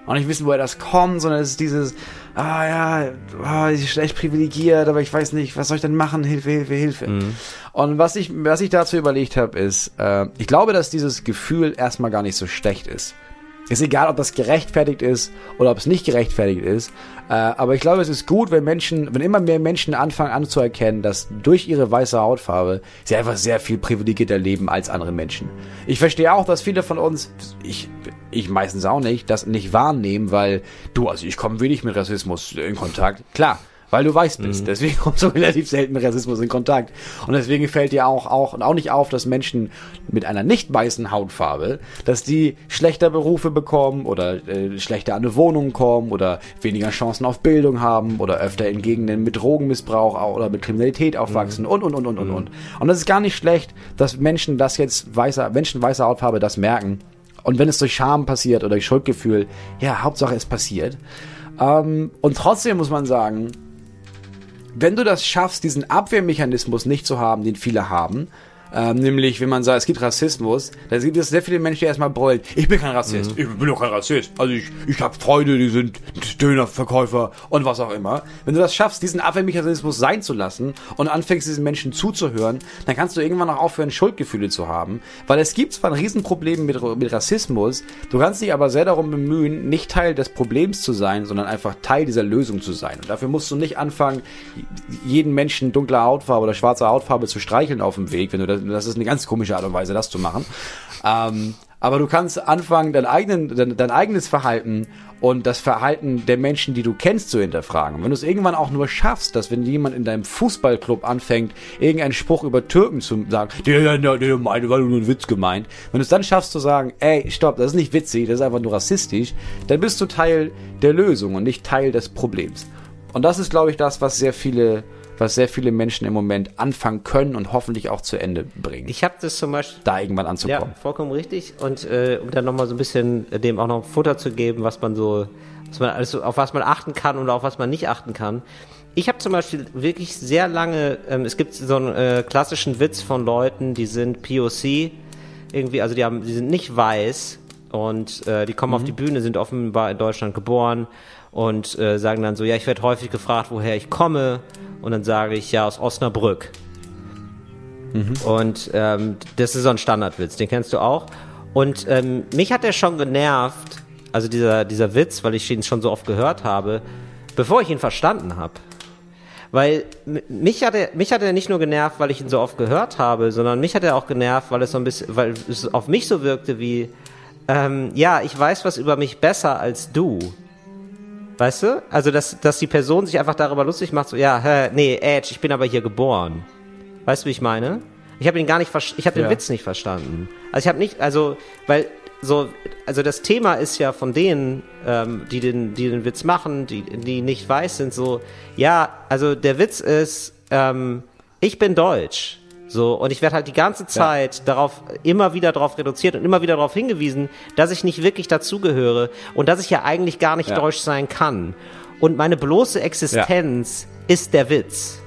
Und nicht wissen, woher das kommt, sondern es ist dieses, ah ja, ah, ich bin schlecht privilegiert, aber ich weiß nicht, was soll ich denn machen? Hilfe, Hilfe, Hilfe. Und was ich, was ich dazu überlegt habe, ist, äh, ich glaube, dass dieses Gefühl erstmal gar nicht so schlecht ist. Ist egal, ob das gerechtfertigt ist oder ob es nicht gerechtfertigt ist. Äh, aber ich glaube, es ist gut, wenn Menschen, wenn immer mehr Menschen anfangen anzuerkennen, dass durch ihre weiße Hautfarbe sie einfach sehr viel privilegierter leben als andere Menschen. Ich verstehe auch, dass viele von uns, ich, ich meistens auch nicht, das nicht wahrnehmen, weil du, also ich komme wenig mit Rassismus in Kontakt. Klar, weil du weiß bist. Deswegen kommst du relativ selten mit Rassismus in Kontakt. Und deswegen fällt dir auch, auch, und auch nicht auf, dass Menschen mit einer nicht weißen Hautfarbe, dass die schlechter Berufe bekommen oder äh, schlechter an eine Wohnung kommen oder weniger Chancen auf Bildung haben oder öfter in Gegenden mit Drogenmissbrauch au- oder mit Kriminalität aufwachsen und, und, und, und, und, und. Und das ist gar nicht schlecht, dass Menschen das jetzt weißer, Menschen weißer Hautfarbe das merken. Und wenn es durch Scham passiert oder durch Schuldgefühl, ja, Hauptsache es passiert. Ähm, und trotzdem muss man sagen, wenn du das schaffst, diesen Abwehrmechanismus nicht zu haben, den viele haben, ähm, nämlich, wenn man sagt, es gibt Rassismus, da gibt es sehr viele Menschen, die erstmal brüllen, ich bin kein Rassist, ich bin doch kein Rassist, also ich, ich habe Freunde, die sind Dönerverkäufer und was auch immer. Wenn du das schaffst, diesen Abwehrmechanismus sein zu lassen und anfängst, diesen Menschen zuzuhören, dann kannst du irgendwann auch aufhören, Schuldgefühle zu haben, weil es gibt zwar ein Riesenproblem mit, mit Rassismus, du kannst dich aber sehr darum bemühen, nicht Teil des Problems zu sein, sondern einfach Teil dieser Lösung zu sein. Und dafür musst du nicht anfangen, jeden Menschen dunkler Hautfarbe oder schwarzer Hautfarbe zu streicheln auf dem Weg, wenn du das, das ist eine ganz komische Art und Weise, das zu machen. Ähm, aber du kannst anfangen, dein, eigenen, dein, dein eigenes Verhalten und das Verhalten der Menschen, die du kennst, zu hinterfragen. Und wenn du es irgendwann auch nur schaffst, dass wenn jemand in deinem Fußballclub anfängt, irgendeinen Spruch über Türken zu sagen, der, der, der meinte, war nur ein Witz gemeint. Wenn du es dann schaffst zu sagen, ey, stopp, das ist nicht witzig, das ist einfach nur rassistisch, dann bist du Teil der Lösung und nicht Teil des Problems. Und das ist, glaube ich, das, was sehr viele, was sehr viele Menschen im Moment anfangen können und hoffentlich auch zu Ende bringen. Ich habe das zum Beispiel da irgendwann Ja, anzukommen. vollkommen richtig. Und äh, um dann nochmal so ein bisschen äh, dem auch noch Futter zu geben, was man so, was man alles so, auf was man achten kann oder auf was man nicht achten kann. Ich habe zum Beispiel wirklich sehr lange, ähm, es gibt so einen äh, klassischen Witz von Leuten, die sind POC, irgendwie, also die haben, die sind nicht weiß und äh, die kommen auf die Bühne, sind offenbar in Deutschland geboren und äh, sagen dann so, ja, ich werde häufig gefragt, woher ich komme und dann sage ich, ja, aus Osnabrück. Und ähm, das ist so ein Standardwitz, den kennst du auch. Und ähm, mich hat der schon genervt, also dieser, dieser Witz, weil ich ihn schon so oft gehört habe, bevor ich ihn verstanden habe. Weil mich hat, er, mich hat er nicht nur genervt, weil ich ihn so oft gehört habe, sondern mich hat er auch genervt, weil es so ein bisschen, weil es auf mich so wirkte wie, ähm, ja, ich weiß was über mich besser als du. Weißt du? Also, dass, dass die Person sich einfach darüber lustig macht, so, ja, hä, nee, Edge, ich bin aber hier geboren. Weißt du, wie ich meine? Ich habe ihn gar nicht, ich habe den Ja. Witz nicht verstanden. Also ich habe nicht, also, weil so, also das Thema ist ja von denen, ähm, die den, die den Witz machen, die, die nicht weiß sind, so, ja, also der Witz ist, ähm, ich bin deutsch. So, und ich werde halt die ganze Zeit darauf, immer wieder darauf reduziert und immer wieder darauf hingewiesen, dass ich nicht wirklich dazugehöre und dass ich ja eigentlich gar nicht Ja. deutsch sein kann. und meine bloße Existenz ist der Witz,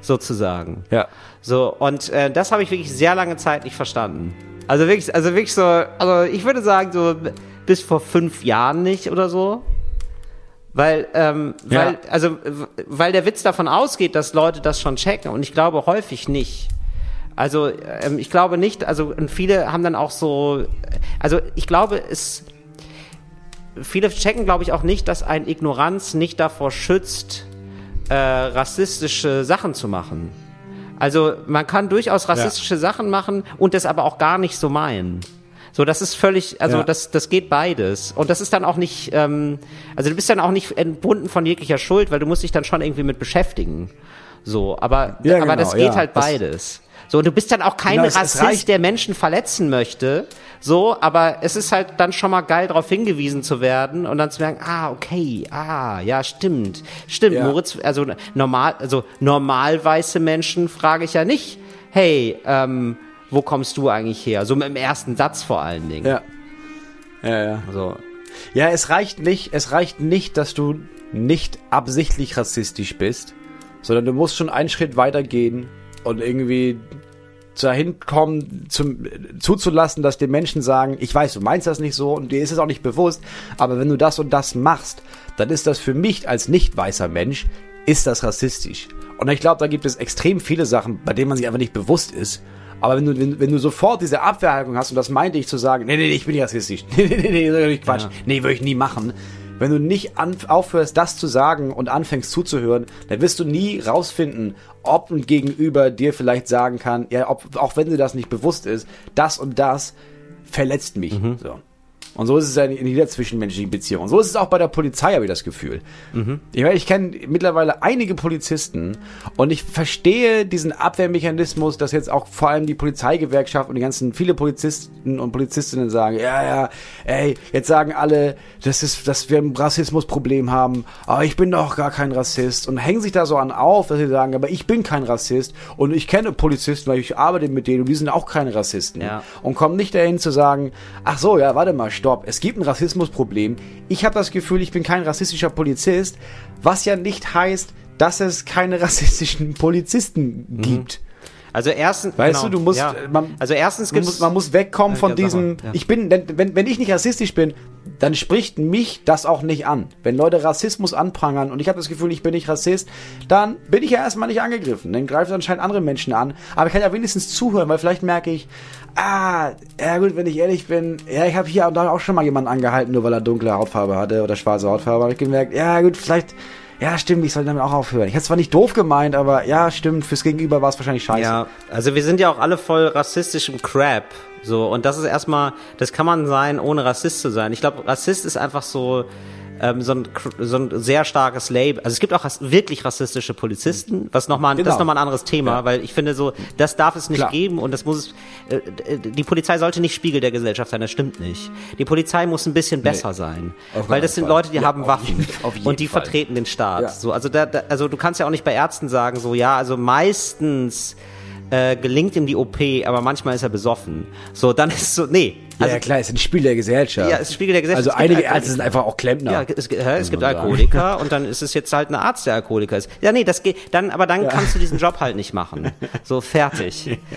sozusagen. Ja. So, und äh, das habe ich wirklich sehr lange Zeit nicht verstanden. Also wirklich, also wirklich so, also ich würde sagen, so bis vor fünf Jahren nicht oder so. Weil, ähm, Ja. weil, also, weil der Witz davon ausgeht, dass Leute das schon checken und ich glaube häufig nicht. Also, ähm, ich glaube nicht, also, und viele haben dann auch so, also, ich glaube, es, viele checken, glaube ich, auch nicht, dass ein Ignoranz nicht davor schützt, äh, rassistische Sachen zu machen. Also man kann durchaus rassistische Sachen machen und das aber auch gar nicht so meinen. So, das ist völlig, also Ja. das, das geht beides. Und das ist dann auch nicht, ähm, also du bist dann auch nicht entbunden von jeglicher Schuld, weil du musst dich dann schon irgendwie mit beschäftigen. So, aber, Ja, aber genau, das geht ja. halt Das- beides. So, und du bist dann auch kein Genau, Rassist, der Menschen verletzen möchte. So, aber es ist halt dann schon mal geil, darauf hingewiesen zu werden und dann zu merken, ah, okay, ah, ja, stimmt, stimmt. Ja. Moritz, also normal, also normal weiße Menschen frage ich ja nicht, hey, ähm, wo kommst du eigentlich her? So im ersten Satz vor allen Dingen. Ja. Ja, ja. So. Ja, es reicht nicht, es reicht nicht, dass du nicht absichtlich rassistisch bist, sondern du musst schon einen Schritt weiter gehen und irgendwie dahin kommen, zum, zuzulassen, dass die Menschen sagen, ich weiß, du meinst das nicht so und dir ist es auch nicht bewusst, aber wenn du das und das machst, dann ist das für mich als nicht weißer Mensch, ist das rassistisch. Und ich glaube, da gibt es extrem viele Sachen, bei denen man sich einfach nicht bewusst ist. Aber wenn du, wenn, wenn du sofort diese Abwehrhaltung hast, und das meinte ich zu sagen, nee, nee, nee, ich bin nicht rassistisch. Nee, nee, nee, nee, das ist doch Quatsch. Ja. Nee, würde ich nie machen. Wenn du nicht aufhörst, das zu sagen und anfängst zuzuhören, dann wirst du nie rausfinden, ob ein Gegenüber dir vielleicht sagen kann, ja, ob, auch wenn dir das nicht bewusst ist, das und das verletzt mich. So. Und so ist es ja in jeder zwischenmenschlichen Beziehung. Und so ist es auch bei der Polizei, habe ich das Gefühl. Ich, meine, ich kenne mittlerweile einige Polizisten und ich verstehe diesen Abwehrmechanismus, dass jetzt auch vor allem die Polizeigewerkschaft und die ganzen viele Polizisten und Polizistinnen sagen, ja, ja, ey, jetzt sagen alle, das ist, dass wir ein Rassismusproblem haben, aber ich bin doch gar kein Rassist und hängen sich da so an auf, dass sie sagen, aber ich bin kein Rassist und ich kenne Polizisten, weil ich arbeite mit denen und die sind auch keine Rassisten Ja. und kommen nicht dahin zu sagen, ach so, ja, warte mal, stopp, es gibt ein Rassismusproblem. Ich habe das Gefühl, ich bin kein rassistischer Polizist, was ja nicht heißt, dass es keine rassistischen Polizisten gibt. Also erstens, Weißt genau, du, du musst, ja. äh, man, also erstens Man muss, man muss wegkommen von diesem, ja. ich bin, wenn, wenn ich nicht rassistisch bin, dann spricht mich das auch nicht an. Wenn Leute Rassismus anprangern und ich habe das Gefühl, ich bin nicht Rassist, dann bin ich ja erstmal nicht angegriffen. Dann greift anscheinend andere Menschen an. Aber ich kann ja wenigstens zuhören, weil vielleicht merke ich, ah, ja gut, wenn ich ehrlich bin, ja, ich habe hier und da auch schon mal jemanden angehalten, nur weil er dunkle Hautfarbe hatte oder schwarze Hautfarbe, habe ich gemerkt, ja gut, vielleicht, ja stimmt, ich soll damit auch aufhören. Ich hätte zwar nicht doof gemeint, aber ja, stimmt, fürs Gegenüber war es wahrscheinlich scheiße. Ja, also wir sind ja auch alle voll rassistisch im Crap. So, und das ist erstmal, das kann man sein, ohne Rassist zu sein. Ich glaube, Rassist ist einfach so, ähm, so, ein, so ein sehr starkes Label. Also es gibt auch wirklich rassistische Polizisten, was nochmal, das Genau. ist nochmal ein anderes Thema, Ja. weil ich finde so, das darf es nicht Klar. geben und das muss es, äh, die Polizei sollte nicht Spiegel der Gesellschaft sein, das stimmt nicht. Die Polizei muss ein bisschen besser sein. Auf Weil das sind Fall. Leute, die Ja, haben Waffen jeden und die Fall. vertreten den Staat. Ja. So, also da, da, also du kannst ja auch nicht bei Ärzten sagen, so ja, also meistens äh, gelingt ihm die OP, aber manchmal ist er besoffen. So, dann ist so, nee. Ja, Also, ja, klar, ist ein Spiel der Gesellschaft. Ja, es ist Spiegel der Gesellschaft. Also einige Ärzte sind einfach auch Klempner. ja, es, hä, es gibt. Alkoholiker und dann ist es jetzt halt ein Arzt, der Alkoholiker ist. Ja, nee, das geht, dann, aber dann kannst du diesen Job halt nicht machen. So, fertig.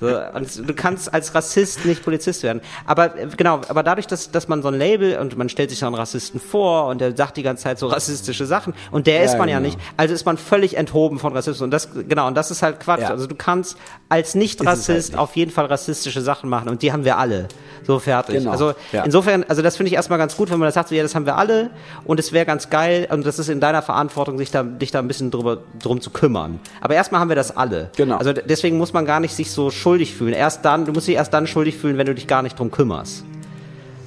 So, und du kannst als Rassist nicht Polizist werden. Aber, äh, genau, aber dadurch, dass, dass man so ein Label und man stellt sich so einen Rassisten vor und der sagt die ganze Zeit so rassistische Sachen und der Ja, ist man ja genau. nicht. Also ist man völlig enthoben von Rassismus und das, genau, und das ist halt Quatsch. Ja. Also du kannst als Nicht-Rassist halt nicht. auf jeden Fall rassistische Sachen machen und die haben wir alle. So fertig. Genau. Also Ja. insofern, also das finde ich erstmal ganz gut, wenn man das sagt, so, ja, das haben wir alle und es wäre ganz geil und das ist in deiner Verantwortung, sich da, dich da ein bisschen drüber, drum zu kümmern. Aber erstmal haben wir das alle. Genau. Also deswegen muss man gar nicht sich so schuldig fühlen. Erst dann, du musst dich erst dann schuldig fühlen, wenn du dich gar nicht drum kümmerst.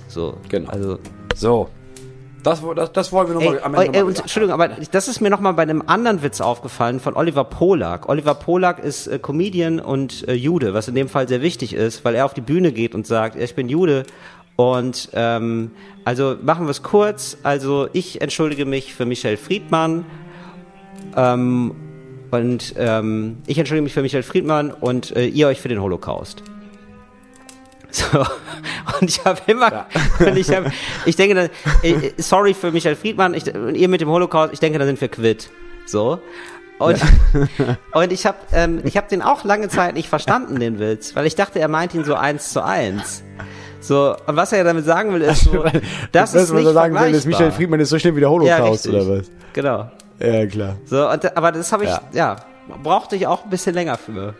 So. Genau. Also, So. Das, das, das wollen wir Ey, nochmal am ey, Ende noch mal Entschuldigung, aber das ist mir nochmal bei einem anderen Witz aufgefallen von Oliver Polak. Oliver Polak ist äh, Comedian und äh, Jude, was in dem Fall sehr wichtig ist, weil er auf die Bühne geht und sagt, ich bin Jude. Und ähm, also machen wir es kurz. Also ich entschuldige mich für Michel Friedmann. Ähm, und ähm, ich entschuldige mich für Michael Friedmann und äh, ihr euch für den Holocaust. So. Und ich habe immer, und ich, hab, ich denke dann, sorry für Michael Friedmann, ich, ihr mit dem Holocaust, ich denke, da sind wir quitt. So. Und, und ich habe ähm, ich hab den auch lange Zeit nicht verstanden, den Witz, weil ich dachte, er meint ihn so eins zu eins. So, und was er damit sagen will, ist so, das ist nicht so sagen will, ist. Michael Friedmann ist so schlimm wie der ja, Holocaust, richtig. oder was? Genau. Ja, klar. So, und, aber das habe ich, ja. Ja. brauchte ich auch ein bisschen länger für.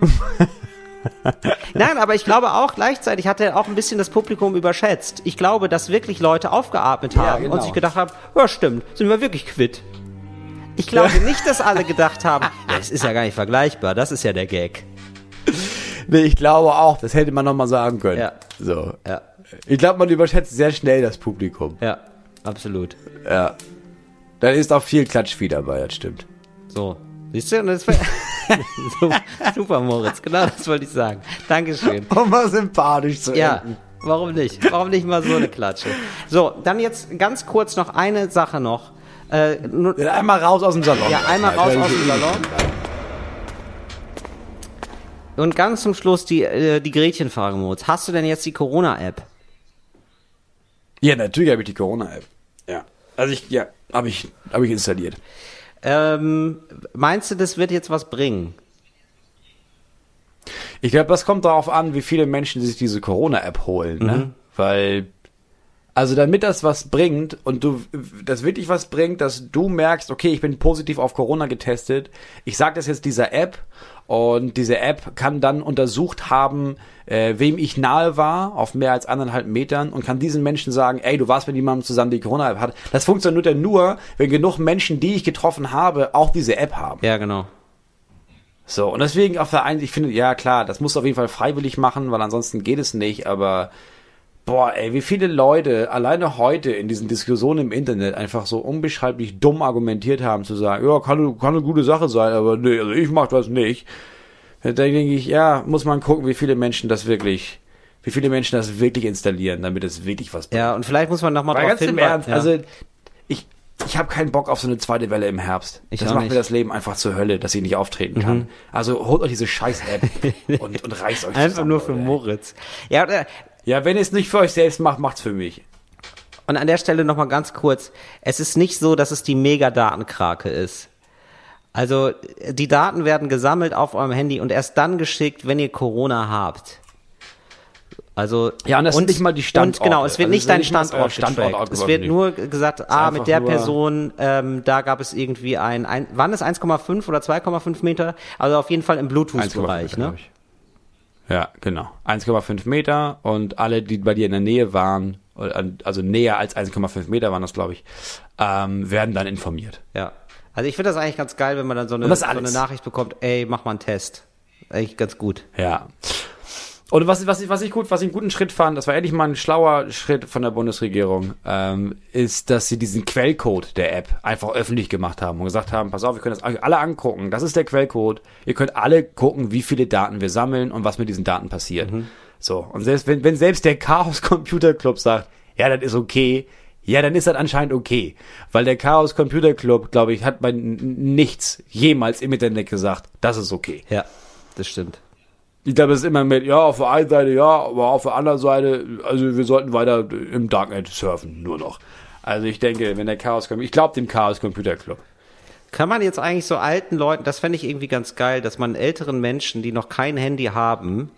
Nein, aber ich glaube auch gleichzeitig hat er auch ein bisschen das Publikum überschätzt. Ich glaube, dass wirklich Leute aufgeatmet Ja, haben genau. und sich gedacht haben, ja stimmt, sind wir wirklich quitt. Ich glaube nicht, dass alle gedacht haben, ja, das ist ja gar nicht vergleichbar, das ist ja der Gag. Nee, ich glaube auch, das hätte man nochmal sagen können. Ja. So. Ja, Ich glaube, man überschätzt sehr schnell das Publikum. ja, absolut. Ja. Da ist auch viel Klatschvieh dabei, das stimmt. So, siehst du, und das super, Moritz, genau das wollte ich sagen. Dankeschön. Um mal sympathisch zu Ja, warum nicht? Warum nicht mal so eine Klatsche? So, dann jetzt ganz kurz noch eine Sache noch. Äh, nur, Ja, Einmal raus aus dem Salon. ja, einmal raus aus dem Salon. Und ganz zum Schluss die, äh, die Gretchenfrage, Moritz. Hast du denn jetzt die Corona-App? Ja, natürlich habe ich die Corona-App. Ja. Also ich, ja, habe ich, habe ich installiert. Ähm, meinst du, das wird jetzt was bringen? Ich glaube, das kommt darauf an, wie viele Menschen sich diese Corona-App holen, ne? Weil, also damit das was bringt und du, das wirklich was bringt, dass du merkst, okay, ich bin positiv auf Corona getestet, ich sage das jetzt dieser App und diese App kann dann untersucht haben, äh, wem ich nahe war, auf mehr als anderthalb Metern und kann diesen Menschen sagen, ey, du warst mit jemandem zusammen, die Corona-App hat. Das funktioniert ja nur, wenn genug Menschen, die ich getroffen habe, auch diese App haben. Ja, genau. So, und deswegen auf der einen, ich finde, ja klar, das musst du auf jeden Fall freiwillig machen, weil ansonsten geht es nicht, aber boah, ey, wie viele Leute alleine heute in diesen Diskussionen im Internet einfach so unbeschreiblich dumm argumentiert haben, zu sagen, ja, kann, kann eine gute Sache sein, aber nee, also ich mach das nicht. Da denke ich, ja, muss man gucken, wie viele Menschen das wirklich, wie viele Menschen das wirklich installieren, damit es wirklich was bringt. Ja, und vielleicht muss man nochmal drauf ganz im hinweisen. Ernst, ja. also ich, ich habe keinen Bock auf so eine zweite Welle im Herbst. Ich das macht nicht. Mhm. mir das Leben einfach zur Hölle, dass ich nicht auftreten kann. Also holt euch diese Scheiß-App und, und reißt euch Einfach zusammen, nur für Leute, ey. Moritz. Ja, äh, Ja, wenn ihr es nicht für euch selbst macht, macht's für mich. Und an der Stelle nochmal ganz kurz. Es ist nicht so, dass es die Mega-Datenkrake ist. Also, die Daten werden gesammelt auf eurem Handy und erst dann geschickt, wenn ihr Corona habt. Also, Ja, und das sind nicht mal die Und Standorte. genau, es wird Also nicht dein ist mal Standort, Standort. Es wird nur gesagt, ah, mit der Person, ähm, da gab es irgendwie ein, ein waren es 1,5 oder 2,5 Meter? Also auf jeden Fall im Bluetooth-Bereich, 1,5, ne? ich. Ja, genau. 1,5 Meter und alle, die bei dir in der Nähe waren, also näher als 1,5 Meter waren das, glaube ich, ähm, werden dann informiert. Ja. Also ich finde das eigentlich ganz geil, wenn man dann so eine, so eine. Nachricht bekommt, ey, mach mal einen Test. Eigentlich ganz gut. Ja. Und was, was, ich, was ich gut, was ich einen guten Schritt fand, das war endlich mal ein schlauer Schritt von der Bundesregierung, ähm, ist, dass sie diesen Quellcode der App einfach öffentlich gemacht haben und gesagt haben, pass auf, wir können das euch alle angucken, das ist der Quellcode, ihr könnt alle gucken, wie viele Daten wir sammeln und was mit diesen Daten passiert. So, und selbst wenn, wenn selbst der Chaos Computer Club sagt, ja, das ist okay, ja, dann ist das anscheinend okay. Weil der Chaos Computer Club, glaube ich, hat bei nichts jemals im Internet gesagt, das ist okay. Ja, das stimmt. Ich glaube, es ist immer mit, ja, auf der einen Seite ja, aber auf der anderen Seite, also wir sollten weiter im Darknet surfen, nur noch. Also ich denke, wenn der Chaos Computer, ich glaube dem Chaos Computer Club. Kann man jetzt eigentlich so alten Leuten, das fände ich irgendwie ganz geil, dass man älteren Menschen, die noch kein Handy haben,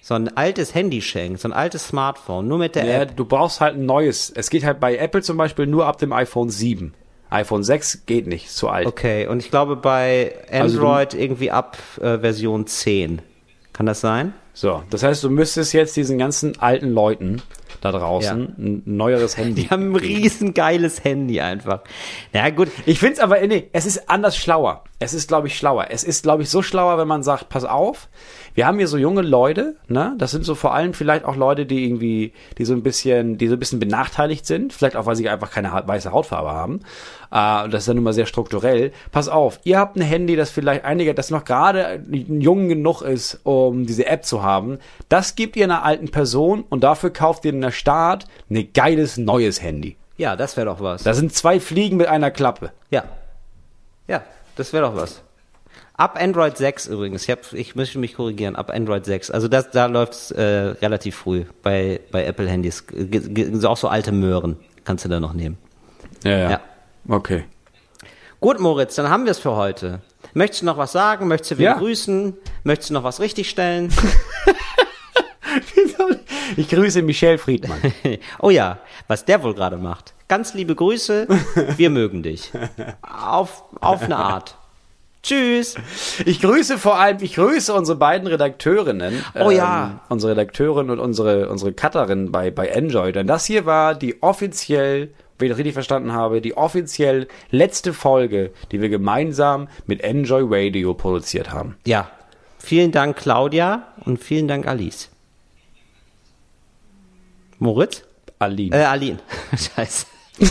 so ein altes Handy schenkt, so ein altes Smartphone, nur mit der Ja, App. du brauchst halt ein neues. Es geht halt bei Apple zum Beispiel nur ab dem iPhone 7. iPhone 6 geht nicht, zu alt. Okay, und ich glaube bei Also du- Android irgendwie ab äh, Version 10. Kann das sein? So, das heißt, du müsstest jetzt diesen ganzen alten Leuten da draußen Ja. ein neueres Handy. Die haben ein riesen geiles Handy einfach. Ja gut, Ich finde es aber, nee, es ist anders schlauer. Es ist, glaube ich, schlauer. Es ist, glaube ich, so schlauer, wenn man sagt, pass auf, wir haben hier so junge Leute, ne? Das sind so vor allem vielleicht auch Leute, die irgendwie, die so ein bisschen, die so ein bisschen benachteiligt sind, vielleicht auch, weil sie einfach keine weiße Hautfarbe haben. Äh, das ist dann nun mal sehr strukturell. Pass auf, ihr habt ein Handy, das vielleicht einige, das noch gerade jung genug ist, um diese App zu haben. Das gebt ihr einer alten Person und dafür kauft ihr in der Staat ein geiles neues Handy. ja, das wäre doch was. Da sind zwei Fliegen mit einer Klappe. ja. Ja, das wäre doch was. Ab Android 6 übrigens. Ich, hab, ich möchte mich korrigieren. Ab Android 6. Also das, da läuft's äh, relativ früh bei, bei Apple-Handys. Auch so alte Möhren kannst du da noch nehmen. Ja, ja. Ja. Okay. Gut, Moritz, dann haben wir es für heute. Möchtest du noch was sagen? Möchtest du wen Ja. grüßen? Möchtest du noch was richtigstellen? Ich grüße Michelle Friedmann. oh ja, was der wohl gerade macht. Ganz liebe Grüße. Wir mögen dich. Auf, auf eine Art. Tschüss. Ich grüße vor allem, ich grüße unsere beiden Redakteurinnen. Oh ja. Unsere Redakteurin und unsere, unsere Cutterin bei, bei Enjoy. Denn das hier war die offiziell, wenn ich das richtig verstanden habe, die offiziell letzte Folge, die wir gemeinsam mit Enjoy Radio produziert haben. Ja. Vielen Dank, Claudia. Und vielen Dank, Alice. Moritz? Aline. Äh, Aline. Scheiße. man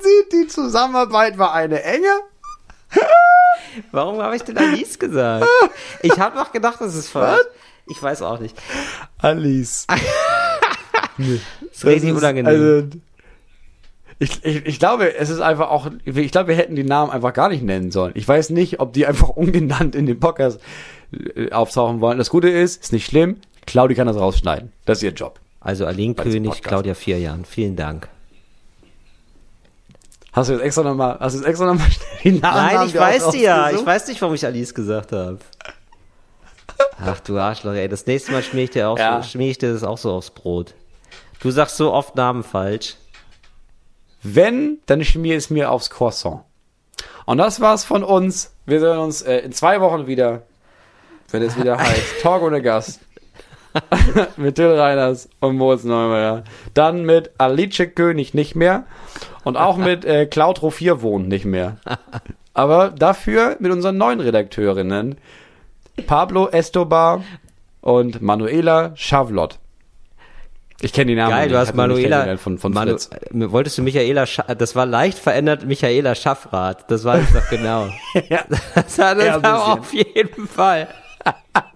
sieht, die Zusammenarbeit war eine enge. Warum habe ich denn Alice gesagt? Ich habe noch gedacht, das ist falsch. Ich weiß auch nicht. Alice. Das ist richtig unangenehm. Also, ich, ich, ich glaube, es ist einfach auch, ich glaube, wir hätten die Namen einfach gar nicht nennen sollen. Ich weiß nicht, ob die einfach ungenannt in dem Podcast äh, auftauchen wollen. Das Gute ist, ist nicht schlimm. Claudi kann das rausschneiden. Das ist ihr Job. also Aline König. Claudia Vierjahren. Vielen Dank. Hast du jetzt extra nochmal, hast du jetzt extra nochmal die Namen? Nein, ich weiß die ja. Ich weiß nicht, warum ich Alice gesagt habe. Ach du Arschloch, ey. Das nächste Mal schmier ich dir auch Ja. schmier ich dir das auch so aufs Brot. Du sagst so oft Namen falsch. Wenn, dann schmier es mir aufs Croissant. Und das war's von uns. Wir sehen uns äh, in zwei Wochen wieder, wenn es wieder heißt Talk ohne Gast. mit Till Reiners und Moritz Neumeier. Dann mit Alice König nicht mehr. Und auch mit äh, Clautro 4 wohnt nicht mehr. Aber dafür mit unseren neuen Redakteurinnen Pablo Escobar und Manuela Schavlot. Ich kenne die Namen Geil, du hast Manuela. von, von Manu, Fritz. äh, wolltest du Michaela, Scha das war leicht verändert Michaela Schaffrath. Das weiß ich doch genau. Ja. Das hat Ja, es ein bisschen. aber auf jeden Fall.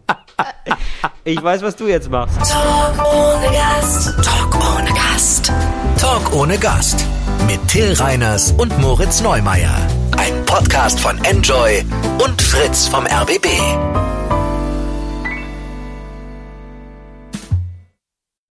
Ich weiß, was du jetzt machst. Talk ohne Gast. Talk ohne Gast. Talk ohne Gast. Mit Till Reiners und Moritz Neumeier. Ein Podcast von Enjoy und Fritz vom RBB.